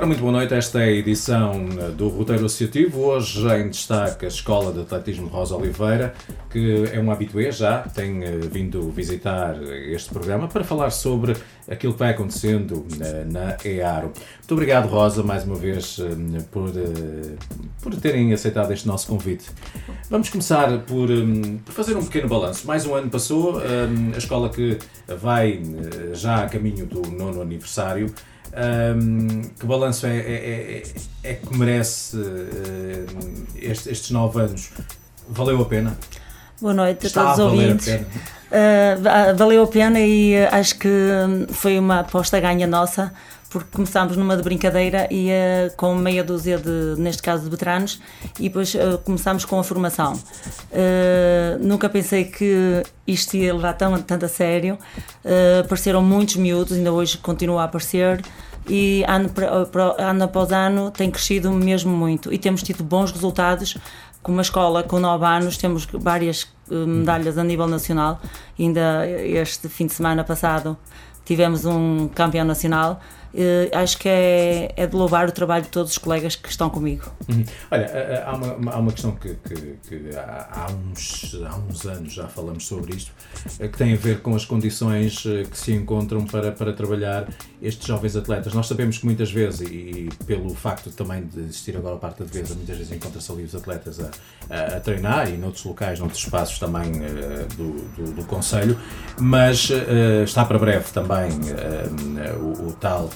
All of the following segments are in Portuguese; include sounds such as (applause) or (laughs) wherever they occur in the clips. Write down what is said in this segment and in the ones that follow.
Ora, muito boa noite. Esta é a edição eh, do Roteiro Associativo. Hoje em destaque a Escola de Atletismo Rosa Oliveira, que é um habitué já, tem eh, vindo visitar este programa para falar sobre aquilo que vai acontecendo eh, na EARO. Muito obrigado, Rosa, mais uma vez por, por terem aceitado este nosso convite. Vamos começar por, por fazer um pequeno balanço. Mais um ano passou, a escola que vai já a caminho do nono aniversário. Um, que balanço é, é, é, é que merece uh, estes, estes nove anos? Valeu a pena? Boa noite a todos os ouvintes. Uh, valeu a pena e uh, acho que foi uma aposta ganha nossa porque começámos numa de brincadeira e uh, com meia dúzia de, neste caso, de veteranos, e depois uh, começámos com a formação. Uh, nunca pensei que isto ia levar tão, tanto a sério. apareceram muitos miúdos, ainda hoje continua a aparecer. E ano, ano após ano tem crescido mesmo muito e temos tido bons resultados com uma escola com 9 anos, temos várias medalhas a nível nacional. Ainda este fim de semana passado tivemos um campeão nacional. Uh, acho que é, é de louvar o trabalho de todos os colegas que estão comigo. Uhum. Olha, há uma, há uma questão que, que, que há, uns, há uns anos já falamos sobre isto, eh, que tem a ver com as condições eh, que se encontram para, para trabalhar estes jovens atletas. Nós sabemos que muitas vezes, e, pelo facto também de existir agora a parte da defesa, muitas vezes encontra-se ali os atletas a, a, a, treinar e noutros locais, noutros espaços também uh, do, do, do Conselho, mas uh, está para breve também o, o tal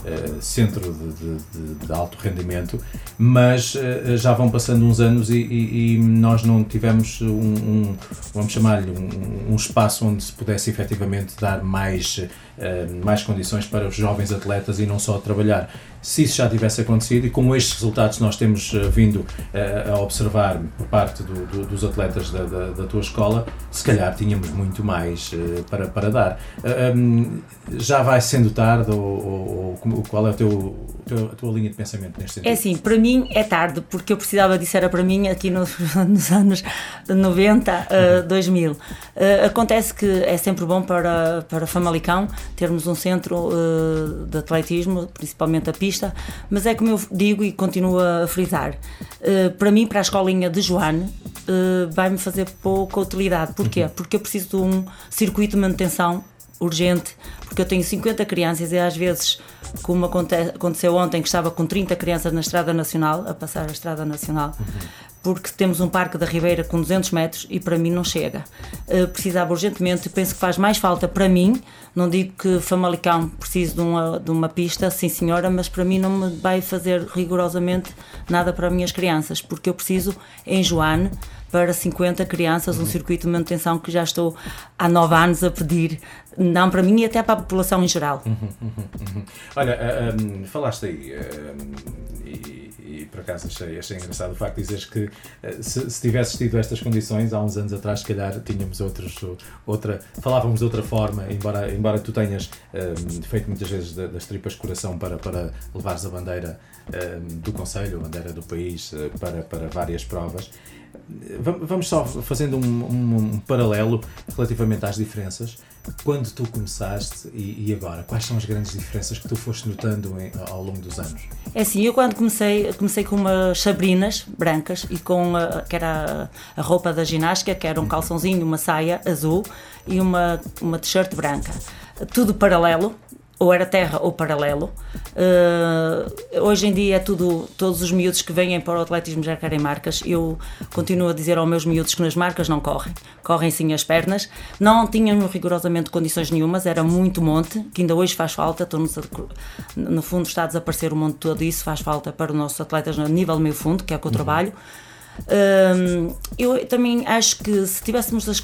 Uh, centro de, de, de, alto rendimento, mas uh, já vão passando uns anos e, e, e nós não tivemos um, um vamos chamar-lhe, um, um, espaço onde se pudesse efetivamente dar mais, uh, mais condições para os jovens atletas e não só trabalhar se isso já tivesse acontecido e com estes resultados nós temos vindo a observar por parte do, do, dos atletas da, da, da, tua escola, se calhar tínhamos muito mais para, para dar. Um, já vai sendo tarde ou, ou qual é o teu, a tua linha de pensamento neste sentido? É assim, para mim é tarde, porque eu precisava disso, era para mim aqui no, (laughs) nos anos 90, uh, 2000. acontece que é sempre bom para, para Famalicão termos um centro de atletismo, principalmente a pista, mas é como eu digo e continuo a frisar, uh, para mim, para a escolinha de Joane, uh, vai-me fazer pouca utilidade. Porquê? Uhum. Porque eu preciso de um circuito de manutenção urgente, porque eu tenho 50 crianças e às vezes, como aconteceu ontem, que estava com 30 crianças na Estrada Nacional, a passar a Estrada Nacional, uhum porque temos um parque da Ribeira com 200 metros e para mim não chega. Uh, precisava urgentemente, penso que faz mais falta para mim, não digo que Famalicão precise de uma, de uma pista, sim senhora, mas para mim não me vai fazer rigorosamente nada para as minhas crianças, porque eu preciso em Joane para 50 crianças, um circuito de manutenção que já estou há 9 anos a pedir, não para mim e até para a população em geral. Uhum, uhum, uhum. Olha, um, falaste aí, uh, e, e, por acaso achei, achei engraçado o facto de dizeres que uh, se, se tivesses tido estas condições há uns anos atrás, se calhar tínhamos outros, outra, falávamos de outra forma, embora, embora tu tenhas feito muitas vezes das tripas coração para, para levares a bandeira do Conselho, a bandeira do país para, para várias provas. Vamos só fazendo um, um, um, paralelo relativamente às diferenças. Quando tu começaste e, e, agora, quais são as grandes diferenças que tu foste notando em, ao longo dos anos? É assim, eu quando comecei, comecei com umas sabrinas brancas e com a, que era a roupa da ginástica, que era um calçãozinho, uma saia azul e uma, uma t-shirt branca. Tudo paralelo, ou era terra ou paralelo. Uh, hoje em dia é tudo, todos os miúdos que vêm para o atletismo já querem marcas. Eu continuo a dizer aos meus miúdos que nas marcas não correm, correm sim as pernas. Não tinham rigorosamente condições nenhumas, era muito monte, que ainda hoje faz falta. no fundo está a desaparecer o monte todo e isso faz falta para os nossos atletas a nível meio fundo, que é o que eu uhum. trabalho. Eu também acho que se tivéssemos as,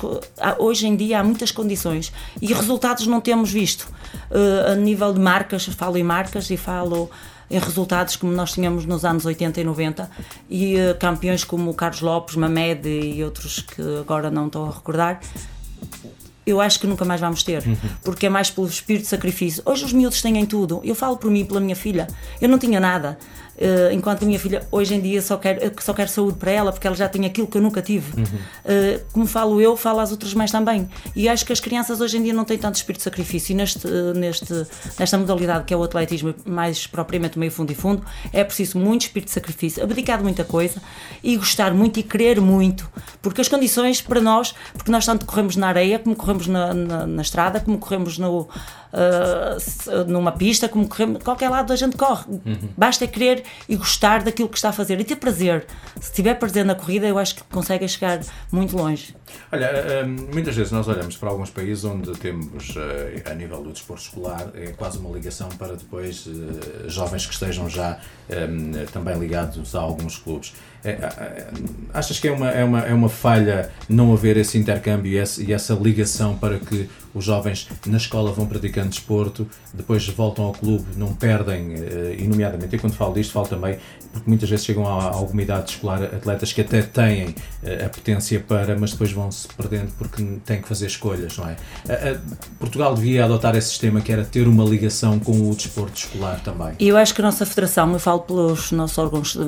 hoje em dia há muitas condições e resultados não temos visto. Uh, a nível de marcas, falo em marcas e falo em resultados como nós tínhamos nos anos 80 e 90 e uh, campeões como Carlos Lopes, Mamed e outros que agora não estou a recordar eu acho que nunca mais vamos ter, uhum. porque é mais pelo espírito de sacrifício. Hoje os miúdos têm tudo. Eu falo por mim, pela minha filha. Eu não tinha nada. Uh, enquanto a minha filha hoje em dia só quer, só quer saúde para ela, porque ela já tem aquilo que eu nunca tive. Uhum. Uh, como falo eu, falo às outras mães também. E acho que as crianças hoje em dia não têm tanto espírito de sacrifício. E neste, uh, neste, nesta modalidade que é o atletismo, mais propriamente meio fundo e fundo, é preciso muito espírito de sacrifício, abdicar de muita coisa e gostar muito e querer muito, porque as condições para nós, porque nós tanto corremos na areia, como corremos na, na, na estrada, como corremos no uh, numa pista, como correr, qualquer lado a gente corre. Uhum. Basta querer e gostar daquilo que está a fazer e ter prazer. Se tiver prazer na corrida, eu acho que consegue chegar muito longe. Olha, ah, muitas vezes nós olhamos para alguns países onde temos, a nível do desporto escolar, é quase uma ligação para depois jovens que estejam já também ligados a alguns clubes. É, achas que é uma, é, uma, é uma falha não haver esse intercâmbio e essa, e essa ligação para que os jovens na escola vão praticando desporto, depois voltam ao clube, não perdem, eh, e nomeadamente, e quando falo disto, falo também, porque muitas vezes chegam a, alguma idade escolar atletas que até têm eh, a potência para, mas depois vão-se perdendo porque têm que fazer escolhas, não é? Portugal devia adotar esse sistema que era ter uma ligação com o desporto escolar também. E eu acho que a nossa federação, eu falo pelos nossos órgãos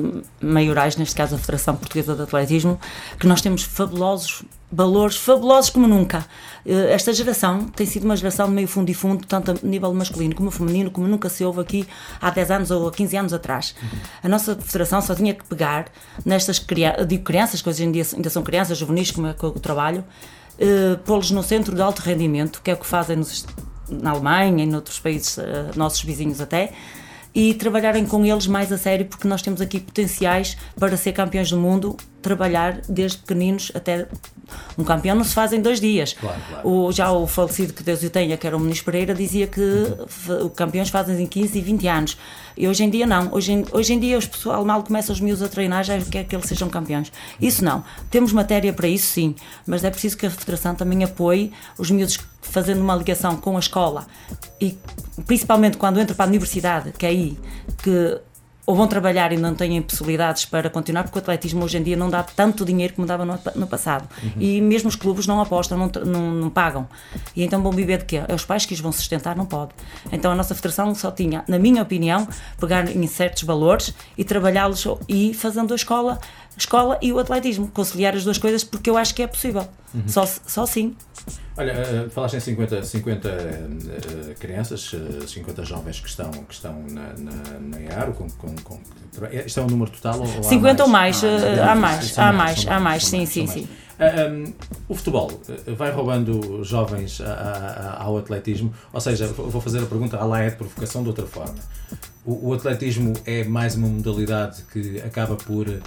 maiorais, neste caso a Federação Portuguesa de Atletismo, que nós temos fabulosos valores fabulosos como nunca. Eh, esta geração tem sido uma geração de meio fundo e fundo, tanto a nível masculino como feminino, como nunca se houve aqui há 10 anos ou há 15 anos atrás. A nossa federação só tinha que pegar nestas crianças, digo crianças, que hoje em dia ainda são crianças, juvenis, como é que eu trabalho, uh, pô-los no centro de alto rendimento, que é o que fazem nos, na Alemanha e noutros países, uh, nossos vizinhos até, e trabalharem com eles mais a sério, porque nós temos aqui potenciais para ser campeões do mundo, trabalhar desde pequeninos até. Um campeão não se faz em dois dias. Claro, claro. O, já o falecido que Deus o tenha, que era o Muniz Pereira, dizia que uhum. campeões fazem em 15 e 20 anos. E hoje em dia não. Hoje em, hoje em dia os pessoal mal começa os miúdos a treinar, já quer que eles sejam campeões. Isso não. Temos matéria para isso, sim. Mas é preciso que a Federação também apoie os miúdos fazendo uma ligação com a escola e principalmente quando entram para a universidade, que é aí que ou vão trabalhar e não têm possibilidades para continuar, porque o atletismo hoje em dia não dá tanto dinheiro como dava no, no passado. Uhum. E mesmo os clubes não apostam, não, não, não, pagam. E então vão viver de quê? É os pais que os vão sustentar, não pode. Então a nossa federação só tinha, na minha opinião, pegar em certos valores e trabalhá-los e fazendo a escola, a escola e o atletismo, conciliar as duas coisas, porque eu acho que é possível. Uhum. Só, só sim. Olha, uh, falaste em 50, 50 uh, crianças, uh, 50 jovens que estão, que estão na, na, na EARO, com, com, com, isto é um número total? Ou 50 ou mais? há mais, há mais, há mais, sim, sim, sim. Um, o futebol vai roubando jovens ao atletismo, ou seja, vou fazer a pergunta, a lá é de provocação de outra forma. O, o, atletismo é mais uma modalidade que acaba por uh,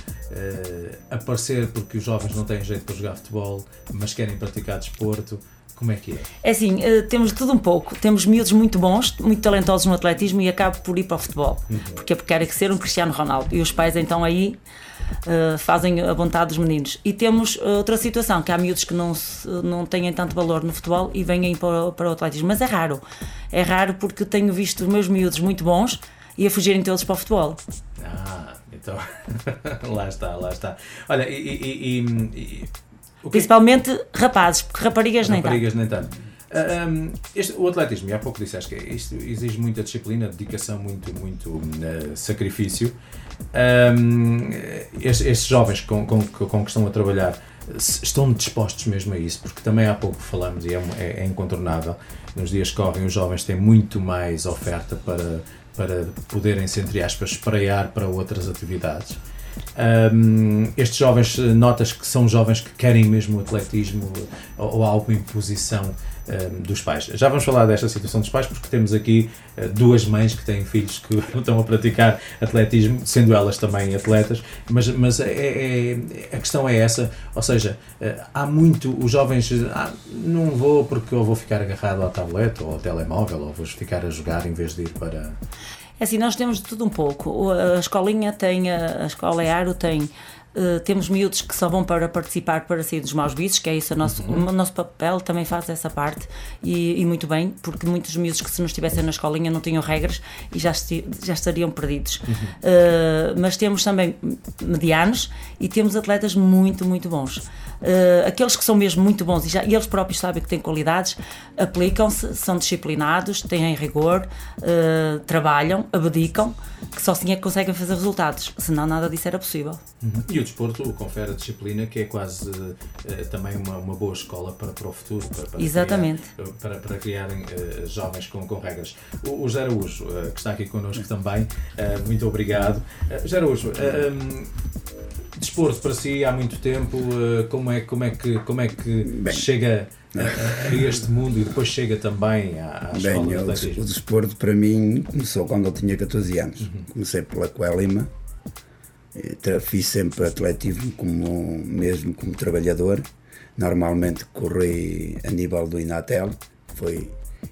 aparecer porque os jovens não têm jeito para jogar futebol, mas querem praticar desporto. Como é que é? É assim, uh, temos tudo um pouco. Temos miúdos muito bons, muito talentosos no atletismo e acabo por ir para o futebol. Uhum. Porque é porque querem ser um Cristiano Ronaldo. E os pais então aí uh, fazem a vontade dos meninos. E temos outra situação, que há miúdos que não, se, não têm tanto valor no futebol e vêm para, para o atletismo. Mas é raro. É raro porque tenho visto os meus miúdos muito bons e a fugirem todos para o futebol. Ah, então (laughs) lá está, lá está. Olha, e, e, e, e Principalmente rapazes, porque raparigas, raparigas nem tanto. Nem tanto. Um, este, o atletismo, e há pouco disseste que isto exige muita disciplina, dedicação, muito, muito uh, sacrifício. Um, estes, estes, jovens com, com, com que estão a trabalhar estão dispostos mesmo a isso, porque também há pouco falamos e é, é, é incontornável. Nos dias que correm, os jovens têm muito mais oferta para, para poderem-se, entre aspas, espreiar para outras atividades. Um, estes jovens, notas que são jovens que querem mesmo o atletismo ou, ou alguma imposição dos pais. Já vamos falar desta situação dos pais porque temos aqui uh, duas mães que têm filhos que (laughs) estão a praticar atletismo, sendo elas também atletas, mas, mas é, é, a questão é essa, ou seja, uh, há muito, os jovens, ah, não vou porque eu vou ficar agarrado ao tablet ou ao telemóvel ou vou ficar a jogar em vez de ir para... É assim, nós temos de tudo um pouco. A escolinha tem, a escola EARO tem Uh, temos miúdos que só vão para participar para sair dos maus vícios, que é isso o nosso, uhum. o nosso papel, também faz essa parte e, e, muito bem, porque muitos miúdos que se não estivessem na escolinha não tinham regras e já, esti, já estariam perdidos. Uhum. Uh, mas temos também medianos e temos atletas muito, muito bons. Uh, aqueles que são mesmo muito bons e, já, e eles próprios sabem que têm qualidades, aplicam-se, são disciplinados, têm rigor, trabalham, abdicam, que só assim é que conseguem fazer resultados, senão nada disso era possível. Uhum. E o desporto confere a disciplina, que é quase uh, também uma, uma boa escola para, para o futuro, para, para Exatamente. Criar, para, para criarem jovens com, com regras. O, o José Araújo, que está aqui connosco também, muito obrigado. Uh, José Araújo, um, desporto para si há muito tempo, eh, como é, como é que, como é que Bem, chega a, a, este mundo e depois chega também à, à Bem, escola o, o desporto para mim começou quando eu tinha 14 anos. Uhum. Comecei pela Coelima, fiz sempre atletismo como, mesmo como trabalhador. Normalmente corri a nível do Inatel, foi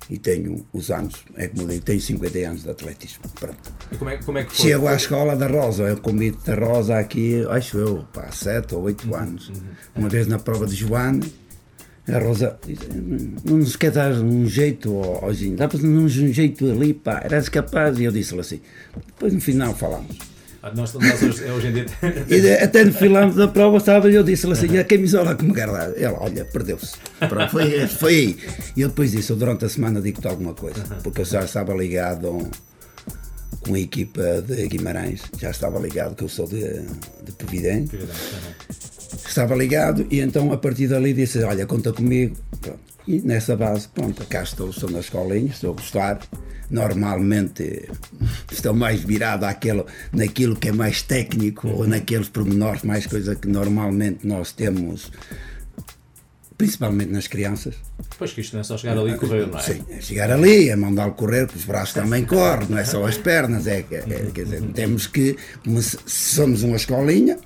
e tenho os anos, é como digo, tenho 50 anos de atletismo. Pronto. Como é, como é? Chego à escola da Rosa, eu convido da Rosa aqui, acho eu, pá, 7 ou 8 uhum, anos. Uhum. Uma vez na prova de Joane, a Rosa não nos quer dar um jeito, hoje dá para dar um jeito ali, pá, eras capaz. E eu disse-lhe assim, depois no final falamos. Ah, nós, nós hoje, hoje em dia. (laughs) e até no final da prova, sabe, eu disse-lhe assim: a camisola que me. Ele, olha, perdeu-se. Foi, foi aí. E eu depois disse: durante a semana digo-te alguma coisa, porque eu já estava ligado com a equipa de Guimarães, já estava ligado, que eu sou de, de Providente. Estava ligado e então a partir dali disse: olha, conta comigo. Pronto. E nessa base, pronto, cá estou, estou na escolinha, estou a gostar normalmente estão mais virados àquilo, naquilo que é mais técnico ou naqueles pormenores, mais coisa que normalmente nós temos principalmente nas crianças. Pois que isto não é só chegar ali e correr, não é? Sim, é chegar ali, é mandá-lo correr, porque os braços também correm, não é só as pernas, é, é, quer dizer, temos que, se somos uma escolinha,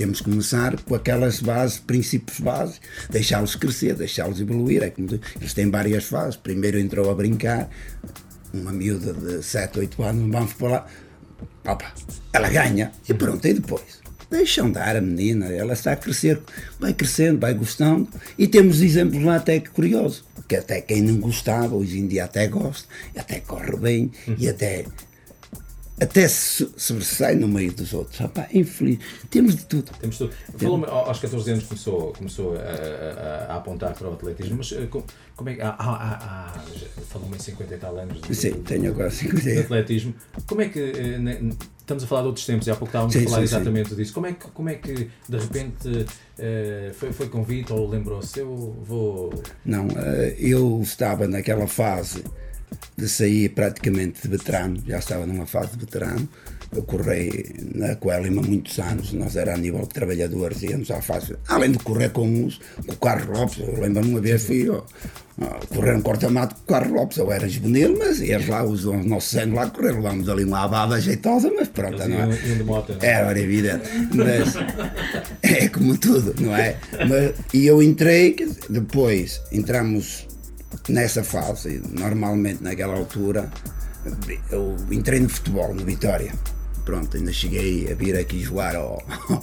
temos que começar com aquelas bases, princípios básicos, deixá-los crescer, deixá-los evoluir. É como, eles têm várias fases. Primeiro entrou a brincar, uma miúda de 7, 8 anos, vamos para lá, opa, ela ganha, e pronto, e depois? Deixa andar a menina, ela está a crescer, vai crescendo, vai gostando, e temos exemplos lá até que curiosos, que até quem não gostava, hoje em dia até gosta, até corre bem, uhum. e até até se sobressai no meio dos outros. Opa, infeliz. Temos de tudo. Temos tudo. Falou-me, aos 14 anos começou, começou a, a, a, apontar para o atletismo, mas eh, como é que. Ah, ah, ah, Falou-me em 50 e tal anos de, sim, tenho agora 50 de atletismo. Como é que. Eh, estamos a falar de outros tempos e há pouco estávamos sim, a falar sim, exatamente sim. disso. Como é, que, como é que de repente eh, foi, foi convite ou lembrou-se? Eu vou. Não, eu estava naquela fase de sair praticamente de veterano, já estava numa fase de veterano eu corri na Coelima muitos anos, nós era a nível de trabalhadores, íamos à fase, além de correr com uns, com o Carlos Lopes, eu lembro-me uma vez fui ó, correr um corta-mato com o Carlos Lopes, eu era juvenil, mas ias lá, os, os nossos anos lá correr, levámos ali uma abada jeitosa, mas pronto, não é? Não é? Era evidente, mas (laughs) é como tudo, não é? Mas, e eu entrei, depois entramos nessa fase, normalmente naquela altura, eu entrei no futebol, no Vitória pronto, ainda cheguei a vir aqui jogar ao, (laughs)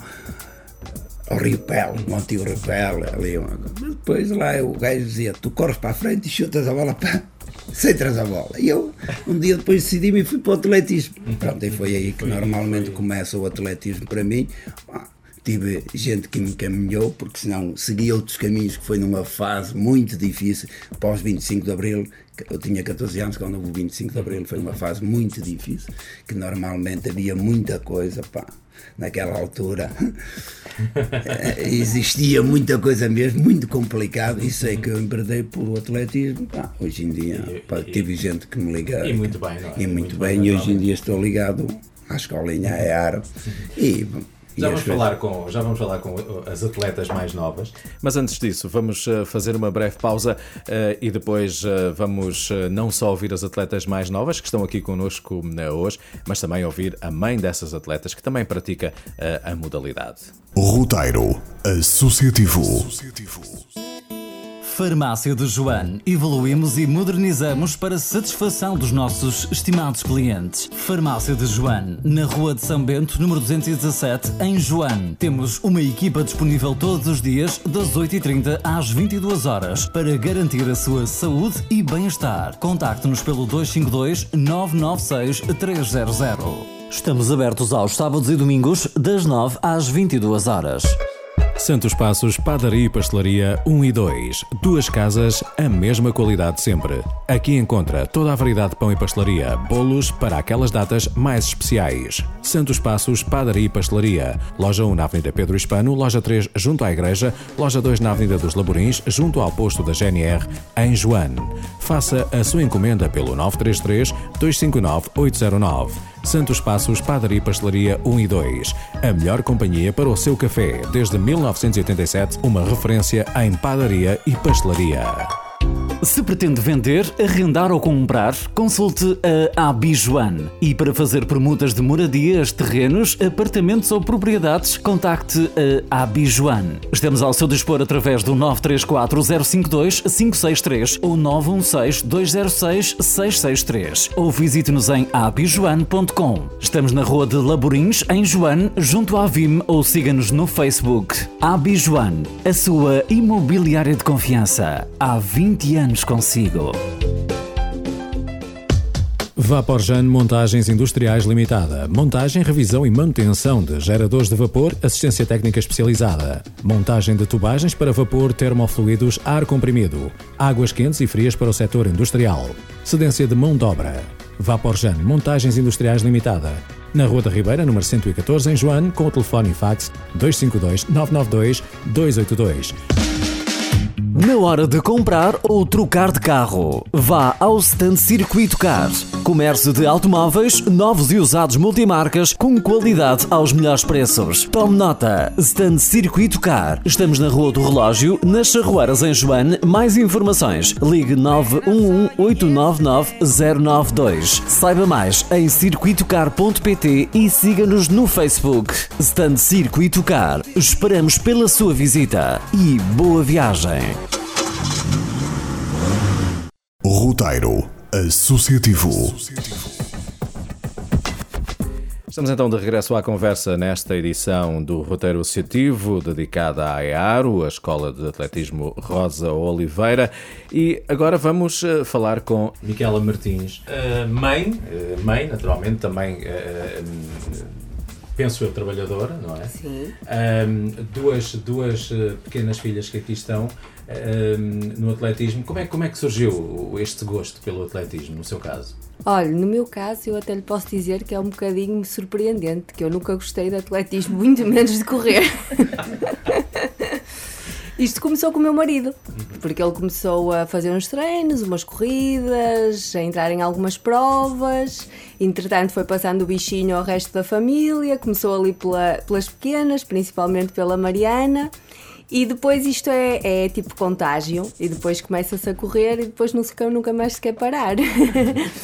ao Rio Pel, antigo Rio Pel, ali. Mas depois lá o gajo dizia, tu corres para a frente e chutas a bola para. (laughs) Centras a bola. E eu, um dia depois decidi-me e fui para o atletismo. Pronto, e foi aí que normalmente começa o atletismo para mim. Tive gente que me caminhou, porque senão segui outros caminhos, que foi numa fase muito difícil, pós 25 de Abril, eu tinha 14 anos quando houve o 25 de Abril, foi uma fase muito difícil, que normalmente havia muita coisa, pá, naquela altura. (laughs) Existia muita coisa mesmo, muito complicado, e sei que eu embredei pelo atletismo, pá, hoje em dia pá, tive gente que me liga. E muito bem, não é? E muito, muito bem, bem, e hoje em dia estou ligado à escolinha, à EAR, e já vamos, falar com, já vamos falar com as atletas mais novas. Mas antes disso, vamos eh, fazer uma breve pausa uh, e depois uh, vamos uh, não só ouvir as atletas mais novas que estão aqui connosco hoje, mas também ouvir a mãe dessas atletas que também pratica a modalidade. Roteiro Associativo. Associativo. Farmácia de Joane. Evoluímos e modernizamos para satisfação dos nossos estimados clientes. Farmácia de Joane, na Rua de São Bento, número 217, em Joane. Temos uma equipa disponível todos os dias, das 8h30 às 22 horas, para garantir a sua saúde e bem-estar. Contacte-nos pelo 252 996 300. Estamos abertos aos sábados e domingos, das 9 às 22 horas. Santos Passos, Padaria e Pastelaria 1 e 2. Duas casas, a mesma qualidade sempre. Aqui encontra toda a variedade de pão e pastelaria, bolos para aquelas datas mais especiais. Santos Passos, Padaria e Pastelaria. Loja 1 na Avenida Pedro Hispano, Loja 3 junto à Igreja, Loja 2 na Avenida dos Laborins, junto ao posto da GNR, em Joane. Faça a sua encomenda pelo 933 259 809. Santos Passos, Padaria e Pastelaria 1 e 2. A melhor companhia para o seu café, desde 1987, uma referência em padaria e pastelaria. Se pretende vender, arrendar ou comprar, consulte a Abijuan. E para fazer permutas de moradias, terrenos, apartamentos ou propriedades, contacte a Abijuan. Estamos ao seu dispor através do 934 052 563 ou 916 206 663 ou visite-nos em abijuan.com. Estamos na Rua de Laborins, em Joane, junto à VIM ou siga-nos no Facebook. Abijuan, a sua imobiliária de confiança. Há 20 anos anos consigo. Vaporjan Montagens Industriais Limitada. Montagem, revisão e manutenção de geradores de vapor, assistência técnica especializada. Montagem de tubagens para vapor, termofluidos, ar comprimido. Águas quentes e frias para o setor industrial. Cedência de mão de obra. Vaporjan Montagens Industriais Limitada. Na Rua da Ribeira, número 114, em Joane, com o telefone e fax 252 992 282. Na hora de comprar ou trocar de carro, vá ao stand Circuito Car. Comércio de automóveis, novos e usados multimarcas, com qualidade aos melhores preços. Tome nota, stand Circuito Car. Estamos na Rua do Relógio, nas Charrueiras em Joane. Mais informações, ligue 911-899-092. Saiba mais em circuitocar.pt e siga-nos no Facebook. Stand Circuito Car. Esperamos pela sua visita e boa viagem. Roteiro Associativo. Estamos então de regresso à conversa nesta edição do Roteiro Associativo, dedicada à EARO, a Escola de Atletismo Rosa Oliveira. E agora vamos uh, falar com Miquela Martins, uh, mãe, uh, mãe, naturalmente, também penso eu, trabalhadora, não é? Sim. Um, duas, duas pequenas filhas que aqui estão no atletismo. Como é, como é que surgiu este gosto pelo atletismo, no seu caso? Olha, no meu caso, eu até lhe posso dizer que é um bocadinho surpreendente, que eu nunca gostei de atletismo, (laughs) muito menos de correr. (laughs) Isto começou com o meu marido, porque ele começou a fazer uns treinos, umas corridas, a entrar em algumas provas. Entretanto, foi passando o bichinho ao resto da família, começou ali pela, pelas pequenas, principalmente pela Mariana. E depois isto é, é tipo contágio, e depois começa-se a correr e depois não se, nunca mais se quer parar. (laughs)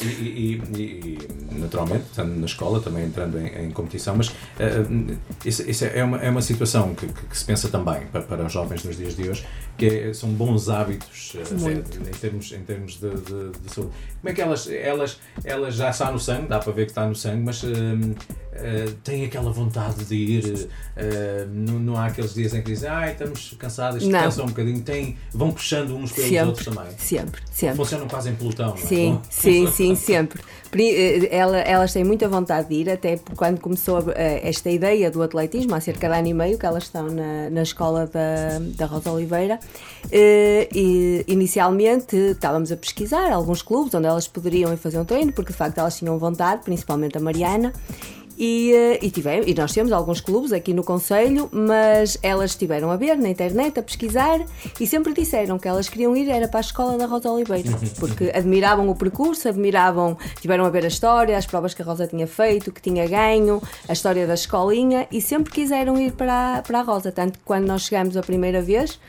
e, e, e, naturalmente, estando na escola, também entrando em, em competição, mas uh, isso, isso, é, uma, é uma situação que, que, que se pensa também para, para, os jovens nos dias de hoje, que é, são bons hábitos uh, em termos, em termos de, de, de, saúde. Como é que elas, elas, elas já está no sangue, dá para ver que está no sangue, mas uh, têm aquela vontade de ir, não, não há aqueles dias em que dizem, ah, estamos cansadas, descansam um bocadinho, têm, vão puxando uns pelos sempre, outros também. Sempre, sempre. Funcionam quase em pelotão, não é? Sim, sim, (laughs) sim, sempre. Eh, ela, elas têm muita vontade de ir, até quando começou eh, esta ideia do atletismo, há cerca de ano e meio que elas estão na, na escola da, da Rosa Oliveira. Eh, e, inicialmente estávamos a pesquisar alguns clubes onde elas poderiam ir fazer um treino, porque de facto elas tinham vontade, principalmente a Mariana. E, eh, e, tivemos, e nós temos alguns clubes aqui no Conselho, mas elas estiveram a ver na internet, a pesquisar e sempre disseram que elas queriam ir era para a escola da Rosa Oliveira, (laughs) porque admiravam o percurso, admiravam, tiveram a ver a história, as provas que a Rosa tinha feito, que tinha ganho, a história da escolinha e sempre quiseram ir para, a, para a Rosa. Tanto que quando nós chegamos a primeira vez,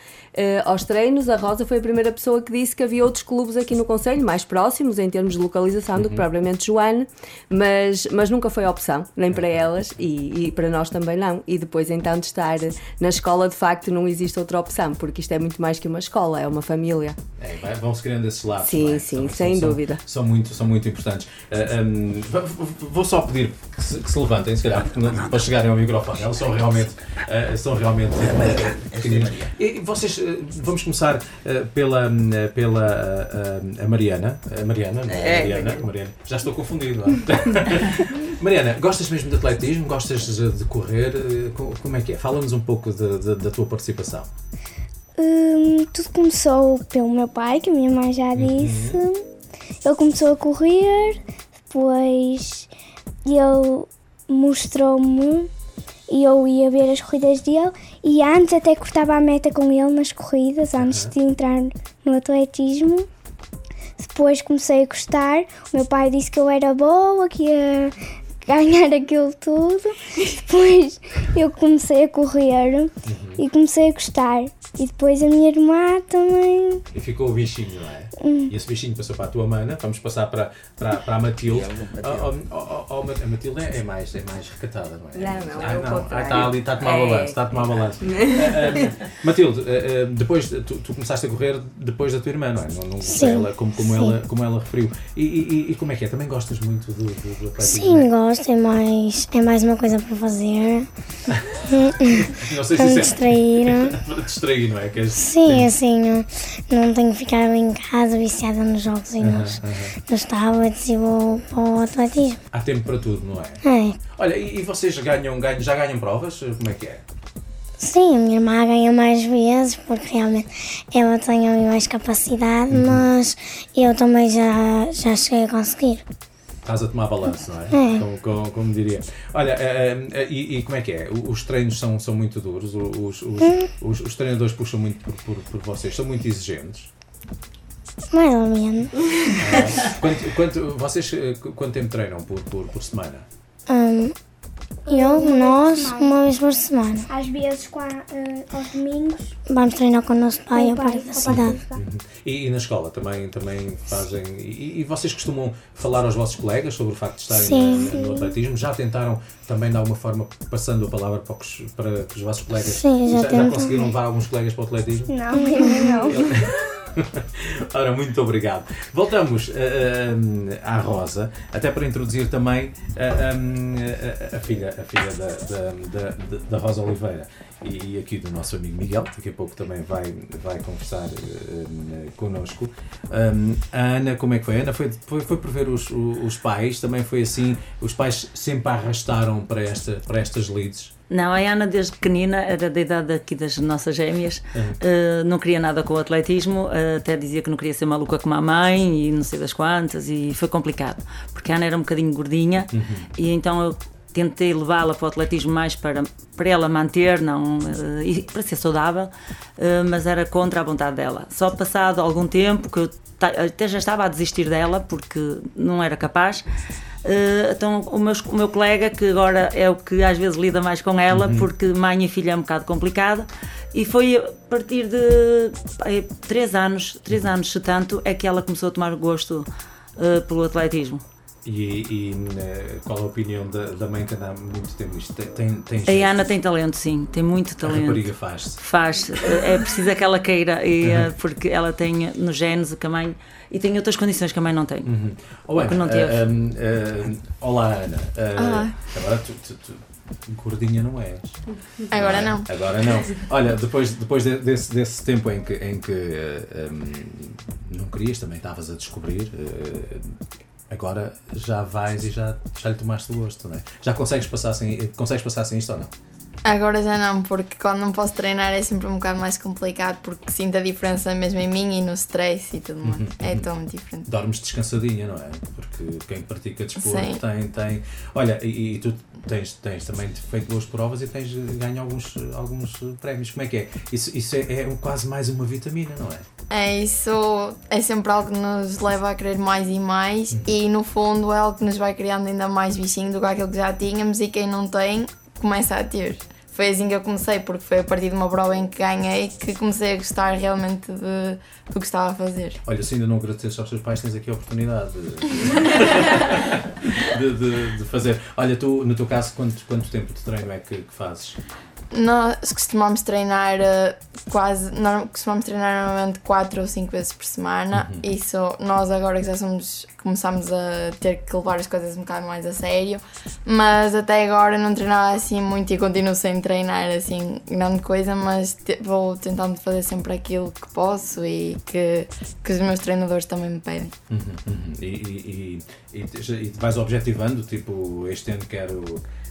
aos treinos. A Rosa foi a primeira pessoa que disse que havia outros clubes aqui no Conselho, mais próximos em termos de localização do que propriamente Joane, mas, mas nunca foi opção, nem para elas e, e para nós também não. E depois então de estar na escola, de facto, não existe outra opção, porque isto é muito mais que uma escola, é uma família. É, vão-se criando esses laços. Sim, é? sim, Também sem são- dúvida. São, são muito, são muito importantes. Ah, hum, v- v- vou só pedir que se, que se levantem, se calhar, (laughs) porque não- para chegarem ao microfone. Elas são realmente, ah, são realmente pequeninas. E vocês, vamos começar ah, pela, hum, pela ah, ah, a Mariana. A Mariana, é? É. Mariana, Mariana. Já estou confundido. é? (laughs) Mariana, gostas mesmo de atletismo? Gostas de correr? Eh, co- Como é que é? Fala-nos um pouco de- de- da tua participação. Hum, tudo começou pelo meu pai, que a minha mãe já disse. Ele começou a correr, depois ele mostrou-me e eu ia ver as corridas dele. E antes até cortava a meta com ele nas corridas, antes de entrar no atletismo. Depois comecei a gostar. O meu pai disse que eu era boa, que ia ganhar (laughs) aquilo tudo. Depois eu comecei a correr e comecei a gostar. E depois a minha irmã também. E ficou o bichinho, não é? Hum. E esse bichinho passou para a tua mana, vamos passar para, para, para a Matilde. Oh, oh, oh, oh, a Matilde é mais, é mais recatada, não é? Não, não, ah, é o não. Ah, está ali, está a tomar É. balanço, está a tomar balanço. (laughs) Ah, ah, Matilde, ah, ah, depois tu, tu começaste a correr depois da tua irmã, não é? Não, não, Sim, ela, como, como, sim. ela, como ela referiu. E, e, e como é que é? Também gostas muito do, do, do atletismo? Sim, gosto, é mais, é mais uma coisa para fazer, (laughs) Não sei para me se isso é distrair. (laughs) para distrair, não é? Que és- Sim, assim, não, não tenho que ficar ali em casa viciada nos jogos e nos, nos tablets e vou para o atletismo. Há tempo para tudo, não é? É. Olha, e, e vocês ganham, ganham, já ganham provas? Como é que é? Sim, a minha irmã ganha mais vezes porque realmente ela tem mais capacidade, mas eu também já, já cheguei a conseguir. Estás a tomar balanço, não é? É. Como, como, como diria. Olha, eh, eh, e, e como é que é? Os treinos são, são muito duros? Os, os, os, os treinadores puxam muito por, por, por vocês? São muito exigentes? Mais ou menos. Quanto, quanto, vocês eh, qu- quanto tempo treinam por, por, por semana? Hum, eu, nós, uma vez por semana. Às vezes, com a- eh, aos domingos, Vamos treinar com o nosso pai ao pai, parque da cidade. da cidade. E, e na escola também, também fazem. E, e vocês costumam falar aos vossos colegas sobre o facto de estarem Sim. na- no atletismo? Já tentaram também de alguma forma passando a palavra para, os- para os vossos colegas Sim, já já, tentamos. conseguiram levar alguns colegas para o atletismo? Não, (laughs) ainda não. (laughs) Ora, muito obrigado. Voltamos eh, à Rosa, até para introduzir também eh, a, a- a filha, a filha da, da, da, da- Rosa Oliveira e, e aqui do nosso amigo Miguel, daqui a pouco também vai, vai conversar eh, connosco. Um, a Ana, como é que foi? A Ana foi, foi, foi por ver os, o- os pais, também foi assim, os pais sempre a arrastaram para, esta, para estas leads. Não, a Ana desde pequenina, era da idade aqui das nossas gêmeas, eh, não queria nada com o atletismo, eh, até dizia que não queria ser maluca como a mãe e não sei das quantas, e foi complicado, porque a Ana era um bocadinho gordinha e então eu tentei levá-la para o atletismo mais para, para ela manter, não, eh, e para ser saudável, eh, mas era contra a vontade dela. Só passado algum tempo, que eu até já estava a desistir dela, porque não era capaz, eh, então o meu, o meu colega, que agora é o que às vezes lida mais com ela, porque mãe e filha é um bocado complicado, e foi a partir de três anos, três anos se tanto, é que ela começou a tomar gosto pelo atletismo. E, e, eh, qual a opinião da, da mãe que anda há muito tempo nisto? Tem, tem, A jeito? Ana tem talento, sim, tem muito A talento. rapariga faz-se. Faz, é preciso é que ela queira, e, eh, porque ela tem nos genes o que a mãe. e tem outras condições que a mãe não tem. Oh, Ana, que não teve. ah, um, ah, olá Ana. Ah, Agora tu, tu- tu- gordinha não és. Agora não. Agora não. Olha, depois, depois de- desse, desse tempo em que, em que ah, um, não querias, também estavas a descobrir, ah, agora já vais e já, já lhe tomaste o gosto, não é? Já consegues passar sem, consegues passar sem isto ou não? Agora já não, porque quando não posso treinar é sempre um bocado mais complicado, porque sinto a diferença mesmo em mim e no stress e tudo mais. É tão muito diferente. Dormes descansadinha, não é? Porque quem pratica desporto Sim. tem, tem. Olha, e, e tu tens, tens também feito boas provas e tens ganho alguns, alguns prémios. Como é que é? Isso, isso é, é quase mais uma vitamina, não é? É isso, é sempre algo que nos leva a querer mais e mais, e no fundo é algo que nos vai criando ainda mais bichinho do que aquilo que já tínhamos, e quem não tem, começa a ter. Foi assim que eu comecei, porque foi a partir de uma prova em que ganhei que comecei a gostar realmente de, do que estava a fazer. Olha, se ainda não agradeceste aos teus pais, tens aqui a oportunidade de, (laughs) de, de- de fazer. Olha, tu, no teu caso, quanto, quanto tempo de treino é que, que fazes? Nós costumamos treinar eh, quase, norm- costumamos treinar normalmente 4 ou 5 vezes por semana. Isso nós agora que já somos, começamos a ter que levar as coisas um bocado mais a sério, mas até agora não treinava assim muito e continuo sem treinar assim grande coisa, mas te- vou tentando fazer sempre aquilo que posso e que, que os meus treinadores também me pedem. Uhum, uhum. E, e, e, e, e vais objetivando, tipo, este ano quero.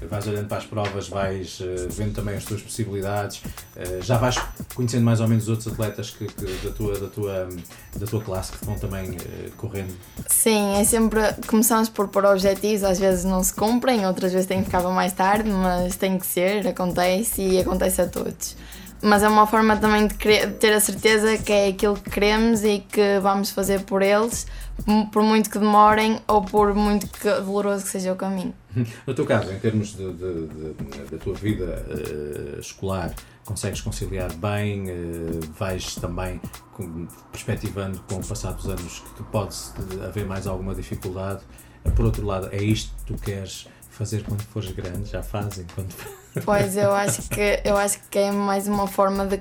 Vais olhando para as provas, vais eh, vendo também as tuas possibilidades, eh, já vais conhecendo mais ou menos os outros atletas que, que da, tua, da, tua, da tua classe que vão também eh, correndo. Sim, é sempre. Começamos por pôr objetivos, às vezes não se cumprem, outras vezes tem que ficar mais tarde, mas tem que ser, acontece e acontece a todos. Mas é uma forma também de, ter a certeza que é aquilo que queremos e que vamos fazer por eles, por muito que demorem ou por muito que doloroso que seja o caminho. (laughs) No teu caso, em termos da tua vida eh, escolar, consegues conciliar bem? eh, vais também com- perspectivando com o passar dos anos que pode haver mais alguma dificuldade? Por outro lado, é isto que tu queres fazer quando fores grande? Já fazem? Quando... (laughs) Pois eu acho que eu acho que é mais uma forma de